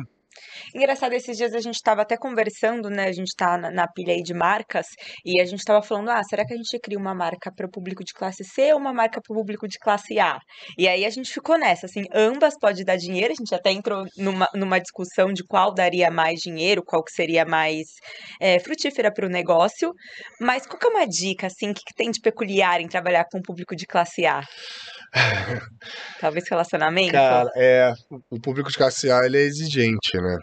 Engraçado, esses dias a gente estava até conversando, né? A gente está na, na, pilha aí de marcas e a gente estava falando, ah, será que a gente cria uma marca para o público de classe C ou uma marca para o público de classe A? E aí a gente ficou nessa, assim, ambas pode dar dinheiro, a gente até entrou numa, numa discussão de qual daria mais dinheiro, qual que seria mais é, frutífera para o negócio, mas qual que é uma dica, assim, o que, que tem de peculiar em trabalhar com o público de classe A? Talvez relacionamento? Cara, é, o público de classe A ele é exigente, né?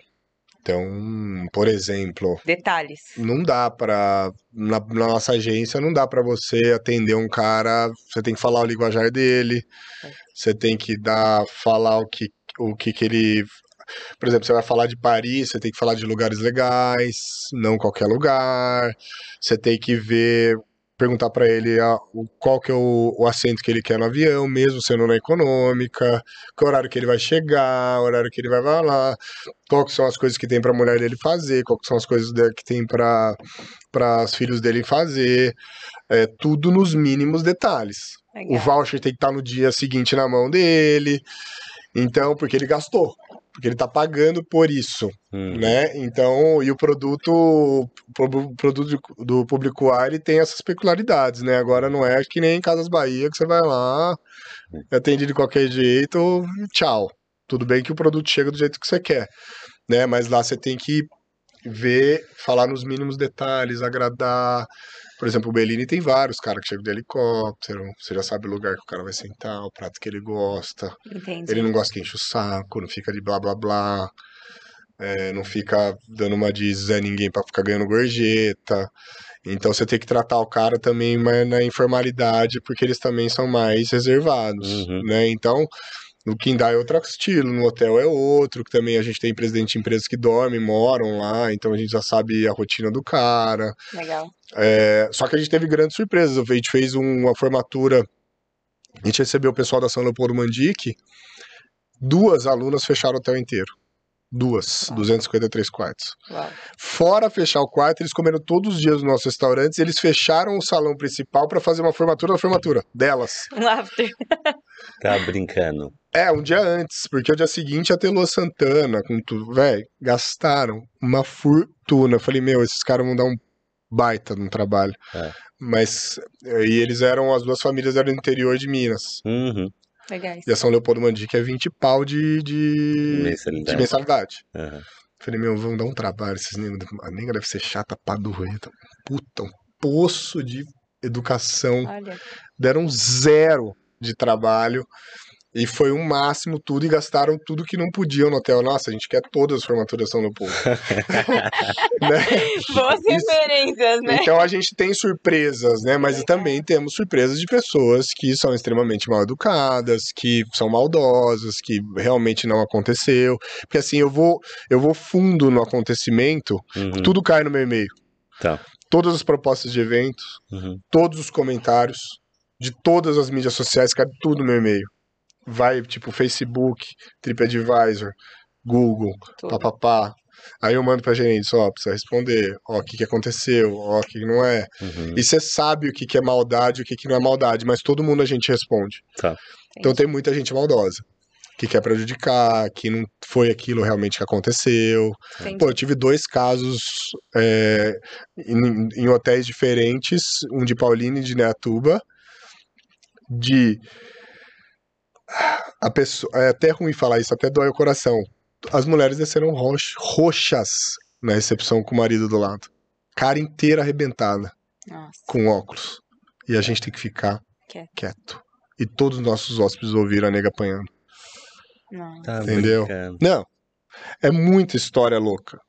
Então, por exemplo, detalhes. Não dá para na, na, nossa agência não dá para você atender um cara, você tem que falar o linguajar dele. É. Você tem que dar falar o que o que, que ele por exemplo, você vai falar de Paris, você tem que falar de lugares legais, não qualquer lugar. Você tem que ver perguntar para ele a, o, qual que é o, o, assento que ele quer no avião, mesmo sendo na econômica, que horário que ele vai chegar, horário que ele vai lá, qual que são as coisas que tem para a mulher dele fazer, qual que são as coisas que tem para os filhos dele fazer, é, tudo nos mínimos detalhes. Legal. O voucher tem que estar tá no dia seguinte na mão dele, então, porque ele gastou porque ele está pagando por isso, hum. né? Então, e o produto, o produto do público A, ele tem essas peculiaridades, né? Agora não é que nem em Casas Bahia, que você vai lá, atende de qualquer jeito, tchau. Tudo bem que o produto chega do jeito que você quer, né? Mas lá você tem que ver, falar nos mínimos detalhes, agradar, por exemplo, o Bellini tem vários caras que chegam de helicóptero, você já sabe o lugar que o cara vai sentar, o prato que ele gosta. Entendi. Ele não gosta que enche o saco, não fica de blá blá blá. é, não fica dando uma de Zé Ninguém para ficar ganhando gorjeta. Então você tem que tratar o cara também na informalidade, porque eles também são mais reservados, uhum. né? Então, no Kindai é outro estilo, no hotel é outro, que também a gente tem presidente de empresas que dormem, moram lá, então a gente já sabe a rotina do cara. Legal. É, só que a gente teve grandes surpresas. A gente fez uma formatura, a gente recebeu o pessoal da São Leopoldo Mandique, duas alunas fecharam o hotel inteiro. Duas, Uau. 253 quartos. Uau. Fora fechar o quarto, eles comeram todos os dias nos nossos restaurantes. Eles fecharam o salão principal para fazer uma formatura da formatura delas. Um after. tá brincando. É, um dia antes, porque o dia seguinte ia ter Lua Santana, com tudo. Velho, gastaram uma fortuna. Eu falei, meu, esses caras vão dar um baita no trabalho. É. Mas, e eles eram, as duas famílias eram do interior de Minas. Uhum. Legais. E a São Leopoldo Mandique é 20 pau de, de mensalidade. De mensalidade. Uhum. Falei, meu, vão dar um trabalho. Esses negros, a nega deve ser chata pra doer. Puta, um poço de educação. Olha. Deram zero de trabalho. E foi um máximo tudo e gastaram tudo que não podiam no hotel. Nossa, a gente quer todas as formaturas São Leopoldo. né? Boas referências, né? Então a gente tem surpresas, né? Mas também temos surpresas de pessoas que são extremamente mal educadas, que são maldosas, que realmente não aconteceu. Porque assim, eu vou, eu vou fundo no acontecimento, uhum. tudo cai no meu e-mail. Tá. Todas as propostas de eventos, uhum. todos os comentários, de todas as mídias sociais, cai tudo no meu e-mail vai, tipo, Facebook, TripAdvisor, Google, papapá. Aí eu mando pra gerente, ó, precisa responder, ó, o que que aconteceu, ó, o que, que não é. Uhum. E você sabe o que que é maldade e o que que não é maldade, mas todo mundo a gente responde. Tá. Então tem muita gente maldosa. Que quer prejudicar, que não foi aquilo realmente que aconteceu. Entendi. Pô, eu tive dois casos é, em, em hotéis diferentes, um de Paulina e de Neatuba, de a pessoa, é até ruim falar isso, até dói o coração. As mulheres desceram rox, roxas na recepção com o marido do lado. Cara inteira arrebentada. Nossa. Com óculos. E a gente tem que ficar quieto. quieto. E todos os nossos hóspedes ouviram a nega apanhando. Não. Tá Entendeu? Brincando. Não. É muita história louca.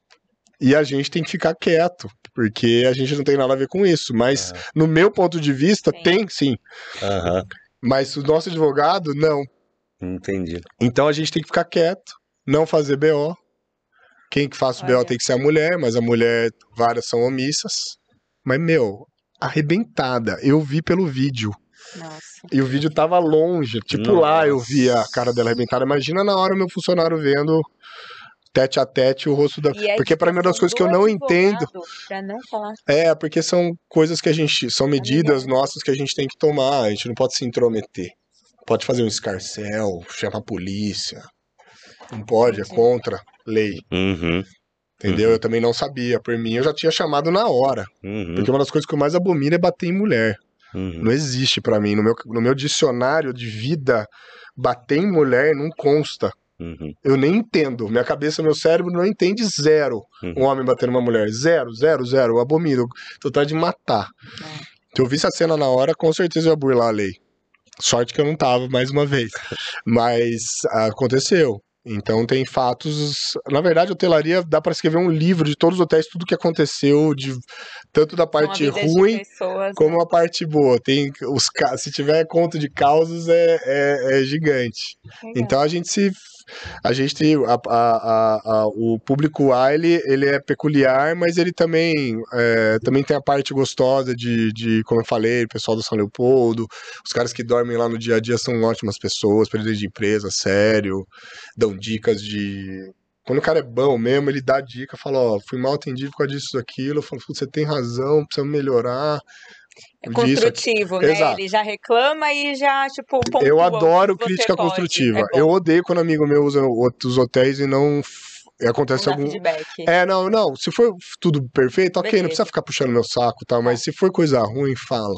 E a gente tem que ficar quieto, porque a gente não tem nada a ver com isso. Mas, no meu ponto de vista, sim. tem sim. Uhum. Mas o nosso advogado, não. Entendi. Então a gente tem que ficar quieto, não fazer BO. Quem que faz o BO tem que ser a mulher, mas a mulher, várias são omissas. Mas, meu, arrebentada. Eu vi pelo vídeo. Nossa. E o vídeo tava longe. Tipo, Nossa. lá eu vi a cara dela arrebentada. Imagina na hora o meu funcionário vendo tete a tete o rosto da. É porque para mim é uma das coisas que eu não entendo. Não falar... É, porque são coisas que a gente. São medidas nossas que a gente tem que tomar. A gente não pode se intrometer. Pode fazer um escarcel, chamar a polícia. Não pode, é contra lei. Uhum. Entendeu? Uhum. Eu também não sabia. Por mim, eu já tinha chamado na hora. Uhum. Porque uma das coisas que eu mais abomino é bater em mulher. Uhum. Não existe para mim. No meu, no meu dicionário de vida, bater em mulher não consta. Uhum. Eu nem entendo. Minha cabeça, meu cérebro não entende zero Uhum. um homem batendo uma mulher. Zero, zero, zero. Eu abomino. Tô de matar. É. Se eu visse a cena na hora, com certeza eu ia burlar a lei. Sorte que eu não tava, mais uma vez. Mas aconteceu. Então tem fatos. Na verdade, hotelaria dá para escrever um livro de todos os hotéis, tudo que aconteceu, de tanto da parte ruim pessoas, como né? a parte boa. Tem os se tiver conto de causas é, é, é gigante. Legal. Então a gente se a gente a, a, a, o público A ele, ele é peculiar, mas ele também é, também tem a parte gostosa de, de como eu falei, o pessoal do São Leopoldo, os caras que dormem lá no dia a dia são ótimas pessoas, presidente de empresa, sério, dão dicas de quando o cara é bom mesmo, ele dá dica, fala, ó, fui mal atendido por causa disso, daquilo, eu falo, "Putz, você tem razão, precisa melhorar. É disso, construtivo, né? Exato. Ele já reclama e já, tipo, pontua Eu o adoro crítica pode. construtiva. É eu odeio quando amigo meu usa outros hotéis e não acontece não algum. feedback. É, não, não. Se for tudo perfeito, ok, Beleza. não precisa ficar puxando meu saco e tal, mas se for coisa ruim, fala.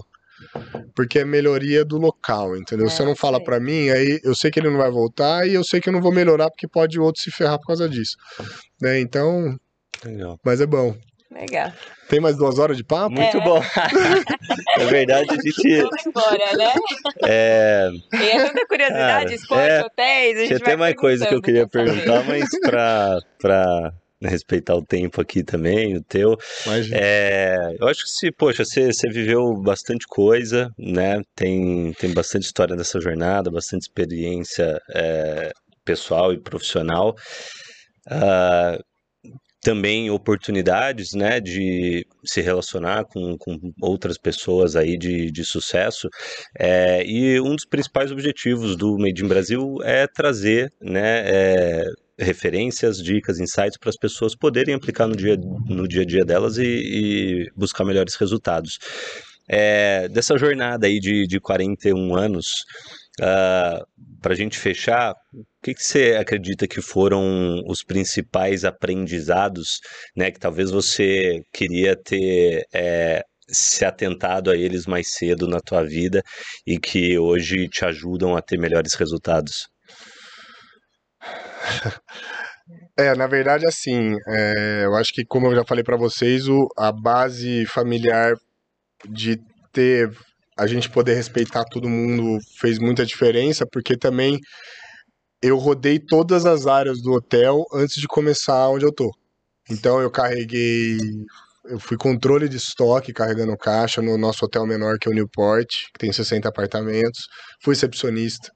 Porque é melhoria do local, entendeu? É, Se você não fala pra mim, aí eu sei que ele não vai voltar e eu sei que eu não vou melhorar porque pode outro se ferrar por causa disso. Né? Então, Legal. mas é bom. Legal. Tem mais duas horas de papo? Muito É. bom. Na verdade, a gente. Vamos embora, né? É, E é tanta curiosidade, Cara, esporte, é, hotéis, a gente tinha vai até mais coisa que eu queria perguntar, mas pra, pra respeitar o tempo aqui também, o teu. É, eu acho que se, poxa, você, você viveu bastante coisa, né? Tem, tem bastante história dessa jornada, bastante experiência é, pessoal e profissional. Uh, também oportunidades, né, de se relacionar com, com outras pessoas aí de, de sucesso. É, e um dos principais objetivos do Made in Brasil é trazer, né, é, referências, dicas, insights para as pessoas poderem aplicar no dia, no dia a dia delas e, e buscar melhores resultados. É, dessa jornada aí de, de 41 anos, uh, ah, para a gente fechar, que, que, você acredita que foram os principais aprendizados, né, que talvez você queria ter é, se atentado a eles mais cedo na tua vida e que hoje te ajudam a ter melhores resultados? É, na verdade, assim, é, eu acho que, como eu já falei para vocês, o, a base familiar de ter a gente poder respeitar todo mundo fez muita diferença, porque também eu rodei todas as áreas do hotel antes de começar onde eu tô. Então eu carreguei, eu fui controle de estoque carregando caixa no nosso hotel menor que é o Newport, que tem 60 apartamentos. Fui recepcionista.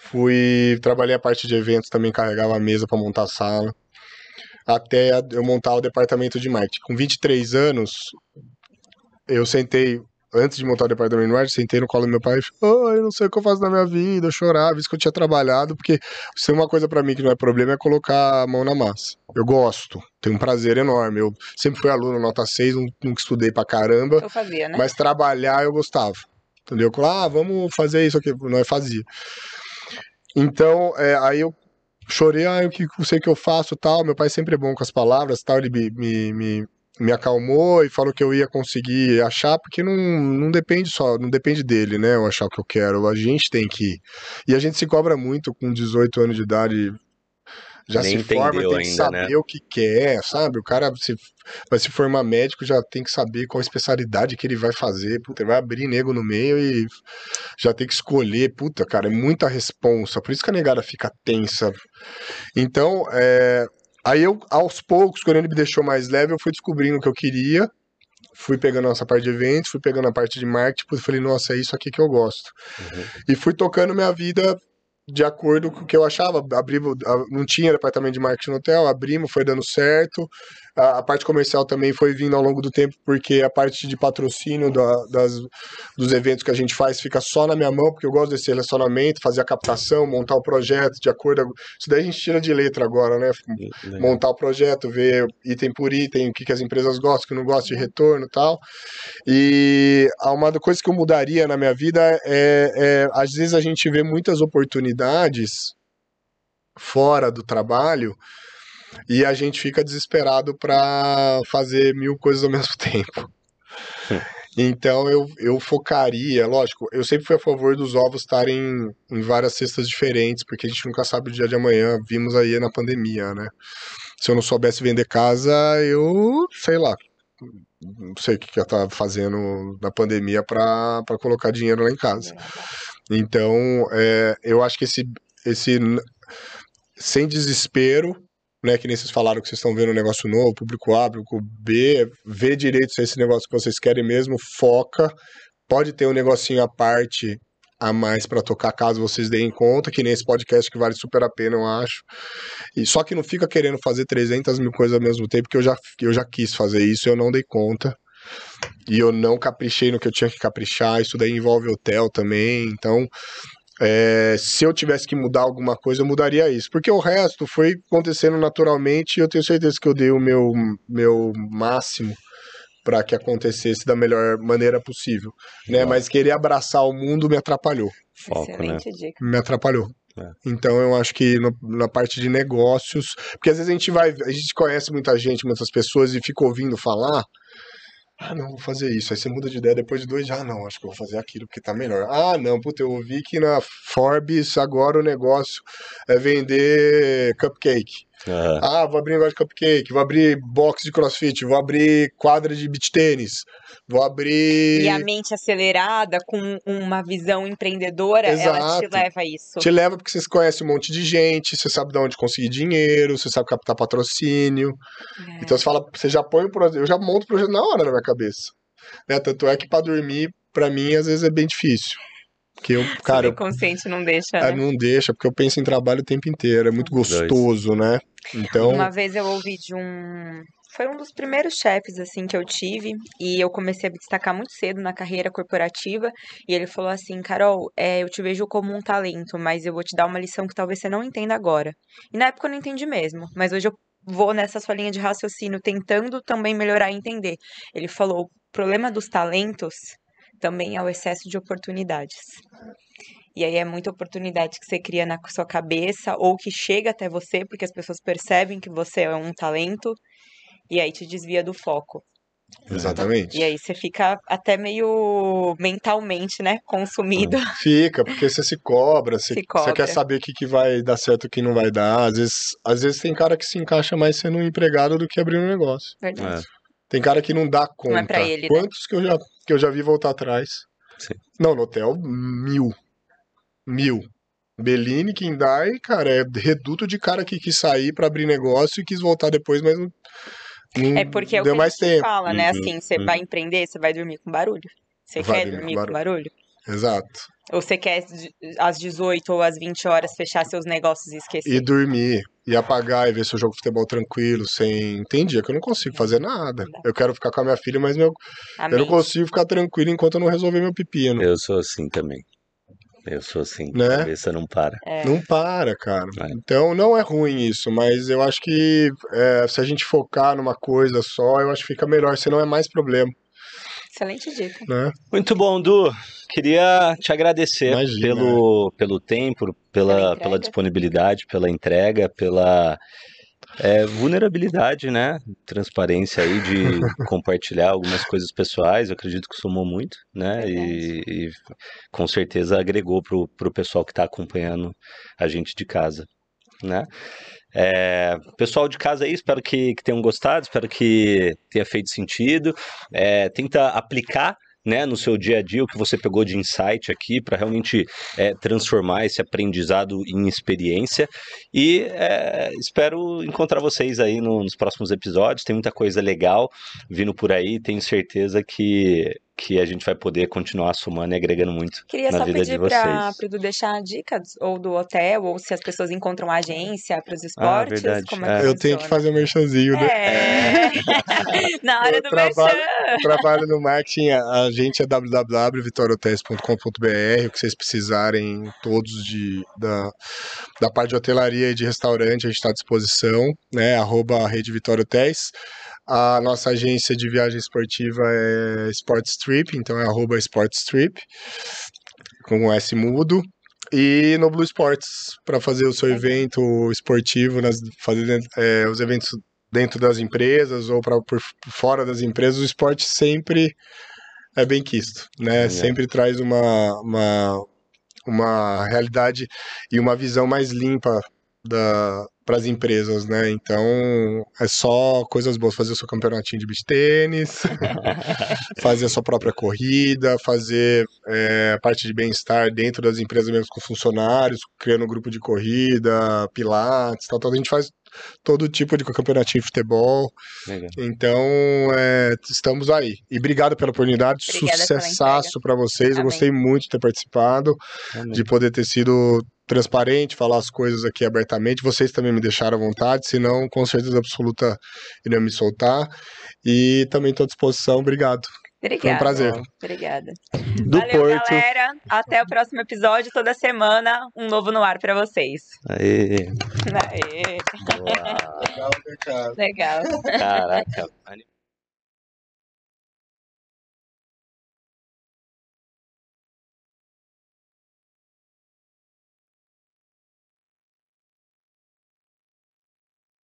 Fui trabalhei a parte de eventos, também carregava a mesa para montar a sala. Até eu montar o departamento de marketing. Com 23 anos, eu sentei antes de montar o departamento de marketing, sentei no colo do meu pai e falei, oh, eu não sei o que eu faço na minha vida, eu chorava, isso que eu tinha trabalhado, porque se tem uma coisa para mim que não é problema é colocar a mão na massa. Eu gosto, tenho um prazer enorme. Eu sempre fui aluno nota 6, nunca estudei pra caramba. Eu fazia, né? Mas trabalhar eu gostava. Entendeu? Ah, vamos fazer isso aqui. Não, eu fazia. Então, é, aí eu chorei, ah, o que eu sei que eu faço tal. Meu pai sempre é bom com as palavras tal, ele me, me, me acalmou e falou que eu ia conseguir achar, porque não, não depende só, não depende dele, né? Eu achar o que eu quero. A gente tem que ir. E a gente se cobra muito com 18 anos de idade. Já Nem se forma, tem que ainda, saber né? o que quer, sabe? O cara se, vai se formar médico, já tem que saber qual especialidade que ele vai fazer. Puta, vai abrir nego no meio e já tem que escolher. Puta, cara, é muita responsa. Por isso que a negada fica tensa. Então, é, Aí eu, aos poucos, quando ele me deixou mais leve, eu fui descobrindo o que eu queria. Fui pegando essa parte de eventos, fui pegando a parte de marketing, falei, nossa, é isso aqui que eu gosto. Uhum. E fui tocando minha vida de acordo com o que eu achava. Abrimos, não tinha departamento de marketing no hotel, abrimos, foi dando certo. A, a, parte comercial também foi vindo ao longo do tempo, porque a parte de patrocínio da, das, dos eventos que a gente faz fica só na minha mão, porque eu gosto desse relacionamento, fazer a captação, montar o projeto de acordo. Isso daí a gente tira de letra agora, né? Legal. Montar o projeto, ver item por item, o que, que as empresas gostam, o que não gostam de retorno e tal. E uma coisa que eu mudaria na minha vida é, é às vezes a gente vê muitas oportunidades fora do trabalho e a gente fica desesperado para fazer mil coisas ao mesmo tempo. Então eu, eu focaria, lógico, eu sempre fui a favor dos ovos estarem em várias cestas diferentes, porque a gente nunca sabe o dia de amanhã, vimos aí na pandemia, né? Se eu não soubesse vender casa, eu sei lá, não sei o que, eu estava fazendo na pandemia para colocar dinheiro lá em casa. Então, é, eu acho que esse, esse sem desespero, né, que nem vocês falaram que vocês estão vendo um negócio novo, público A, público B, vê direito se é esse negócio que vocês querem mesmo, foca, pode ter um negocinho à parte a mais para tocar caso vocês deem conta, que nem esse podcast que vale super a pena, eu acho. E só que não fica querendo fazer 300 mil coisas ao mesmo tempo, que eu já, eu já quis fazer isso, eu não dei conta. E eu não caprichei no que eu tinha que caprichar, isso daí envolve hotel também, então é, se eu tivesse que mudar alguma coisa, eu mudaria isso. Porque o resto foi acontecendo naturalmente e eu tenho certeza que eu dei o meu, meu máximo para que acontecesse da melhor maneira possível. Né? Mas querer abraçar o mundo me atrapalhou. Foco, Excelente né? dica. Me atrapalhou. É. Então eu acho que no, na parte de negócios, porque às vezes a gente vai, a gente conhece muita gente, muitas pessoas e fica ouvindo falar, ah, não, vou fazer isso. Aí você muda de ideia depois de dois dias. Ah, não, acho que vou fazer aquilo porque tá melhor. Ah, não, puta, eu ouvi que na Forbes agora o negócio é vender cupcake. Uhum. Ah, vou abrir negócio de cupcake, vou abrir box de crossfit, vou abrir quadra de beach tênis, vou abrir. E a mente acelerada, com uma visão empreendedora, Exato. ela te leva a isso. Te leva porque você conhece um monte de gente, você sabe de onde conseguir dinheiro, você sabe captar patrocínio. É. Então você fala, você já põe o projeto, eu já monto o projeto na hora na minha cabeça. Né? Tanto é que para dormir, para mim, às vezes é bem difícil. Que eu, cara, o consciente não deixa, é, né? Não deixa, porque eu penso em trabalho o tempo inteiro, é muito gostoso, né? Então, uma vez eu ouvi de um foi um dos primeiros chefes assim que eu tive e eu comecei a me destacar muito cedo na carreira corporativa e ele falou assim, Carol, é, eu te vejo como um talento, mas eu vou te dar uma lição que talvez você não entenda agora. E na época eu não entendi mesmo, mas hoje eu vou nessa sua linha de raciocínio tentando também melhorar e entender. Ele falou, o problema dos talentos também é o excesso de oportunidades. E aí é muita oportunidade que você cria na sua cabeça ou que chega até você porque as pessoas percebem que você é um talento e aí te desvia do foco. Exatamente. E aí você fica até meio mentalmente, né, consumido. Fica, porque você se cobra, você, se cobra. você quer saber o que, que vai dar certo e o que não vai dar. Às vezes, às vezes tem cara que se encaixa mais sendo um empregado do que abrir um negócio. Verdade. É. Tem cara que não dá conta. Não é pra ele, né? Quantos né? que, eu já, que eu já vi voltar atrás? Sim. Não, no hotel, mil. Mil. Bellini, Kindai, cara, é reduto de cara que quis sair para abrir negócio e quis voltar depois, mas não, não é porque é o deu que mais a gente tempo. fala, né? Uhum, assim, você uhum. vai empreender, você vai dormir com barulho. Você vai quer dormir com barulho. com barulho? Exato. Ou você quer às 18 ou às 20 horas fechar seus negócios e esquecer? E dormir, e apagar e ver seu jogo de futebol tranquilo, sem. Tem dia que eu não consigo fazer nada. Eu quero ficar com a minha filha, mas meu... eu não consigo ficar tranquilo enquanto eu não resolver meu pepino. Eu sou assim também. Eu sou assim, né? a cabeça não para. É. Não para, cara. É. Então não é ruim isso, mas eu acho que é, se a gente focar numa coisa só, eu acho que fica melhor, senão é mais problema. Excelente dica. Né? Muito bom, Du. Queria te agradecer pelo, pelo tempo, pela, pela disponibilidade, pela entrega, pela é, vulnerabilidade, né? Transparência aí de compartilhar algumas coisas pessoais, eu acredito que somou muito, né? E, e, com certeza agregou pro, pro pessoal que está acompanhando a gente de casa, né? É, pessoal de casa aí, espero que, que tenham gostado, espero que tenha feito sentido. É, tenta aplicar né, no seu dia a dia o que você pegou de insight aqui para realmente é, transformar esse aprendizado em experiência. E é, espero encontrar vocês aí no, nos próximos episódios. Tem muita coisa legal vindo por aí. Tenho certeza que que a gente vai poder continuar somando e agregando muito Queria na vida de vocês. Queria só pedir para Dudu deixar dicas, ou do hotel, ou se as pessoas encontram agência para os ah, esportes. Ah, como é, é. Eu tenho que fazer o um merchanzinho. Né? É. na hora eu do trabalho, merchan. trabalho no marketing, a gente é www.vitoriotéis.com.br, o que vocês precisarem todos de, da, da parte de hotelaria e de restaurante, a gente está à disposição, né, arroba Rede Vitória Hotéis. A nossa agência de viagem esportiva é Sportstrip, então é arroba Sportstrip, com o S mudo. E no Blue Sports, para fazer o seu evento esportivo, nas, fazer é, os eventos dentro das empresas ou para por fora das empresas, o esporte sempre é bem quisto, né? É. Sempre traz uma, uma, uma realidade e uma visão mais limpa para as empresas, né? Então é só coisas boas, fazer o seu campeonatinho de beach tênis, fazer a sua própria corrida, fazer é, parte de bem-estar dentro das empresas mesmo com funcionários, criando um grupo de corrida, pilates, tal, tal. A gente faz todo tipo de campeonatinho de futebol. Legal. Então, é, estamos aí. E obrigado pela oportunidade, Obrigada sucessaço para vocês. Amém. Eu gostei muito de ter participado, Amém. de poder ter sido transparente, falar as coisas aqui abertamente. Vocês também me deixaram à vontade, senão, com certeza absoluta, iriam me soltar. E também estou à disposição. Obrigado. Obrigada. Foi um prazer. Obrigada. Do Valeu, Porto. galera. Até o próximo episódio. Toda semana, um novo no ar para vocês. Aê. Aê. Legal, Legal. Caraca.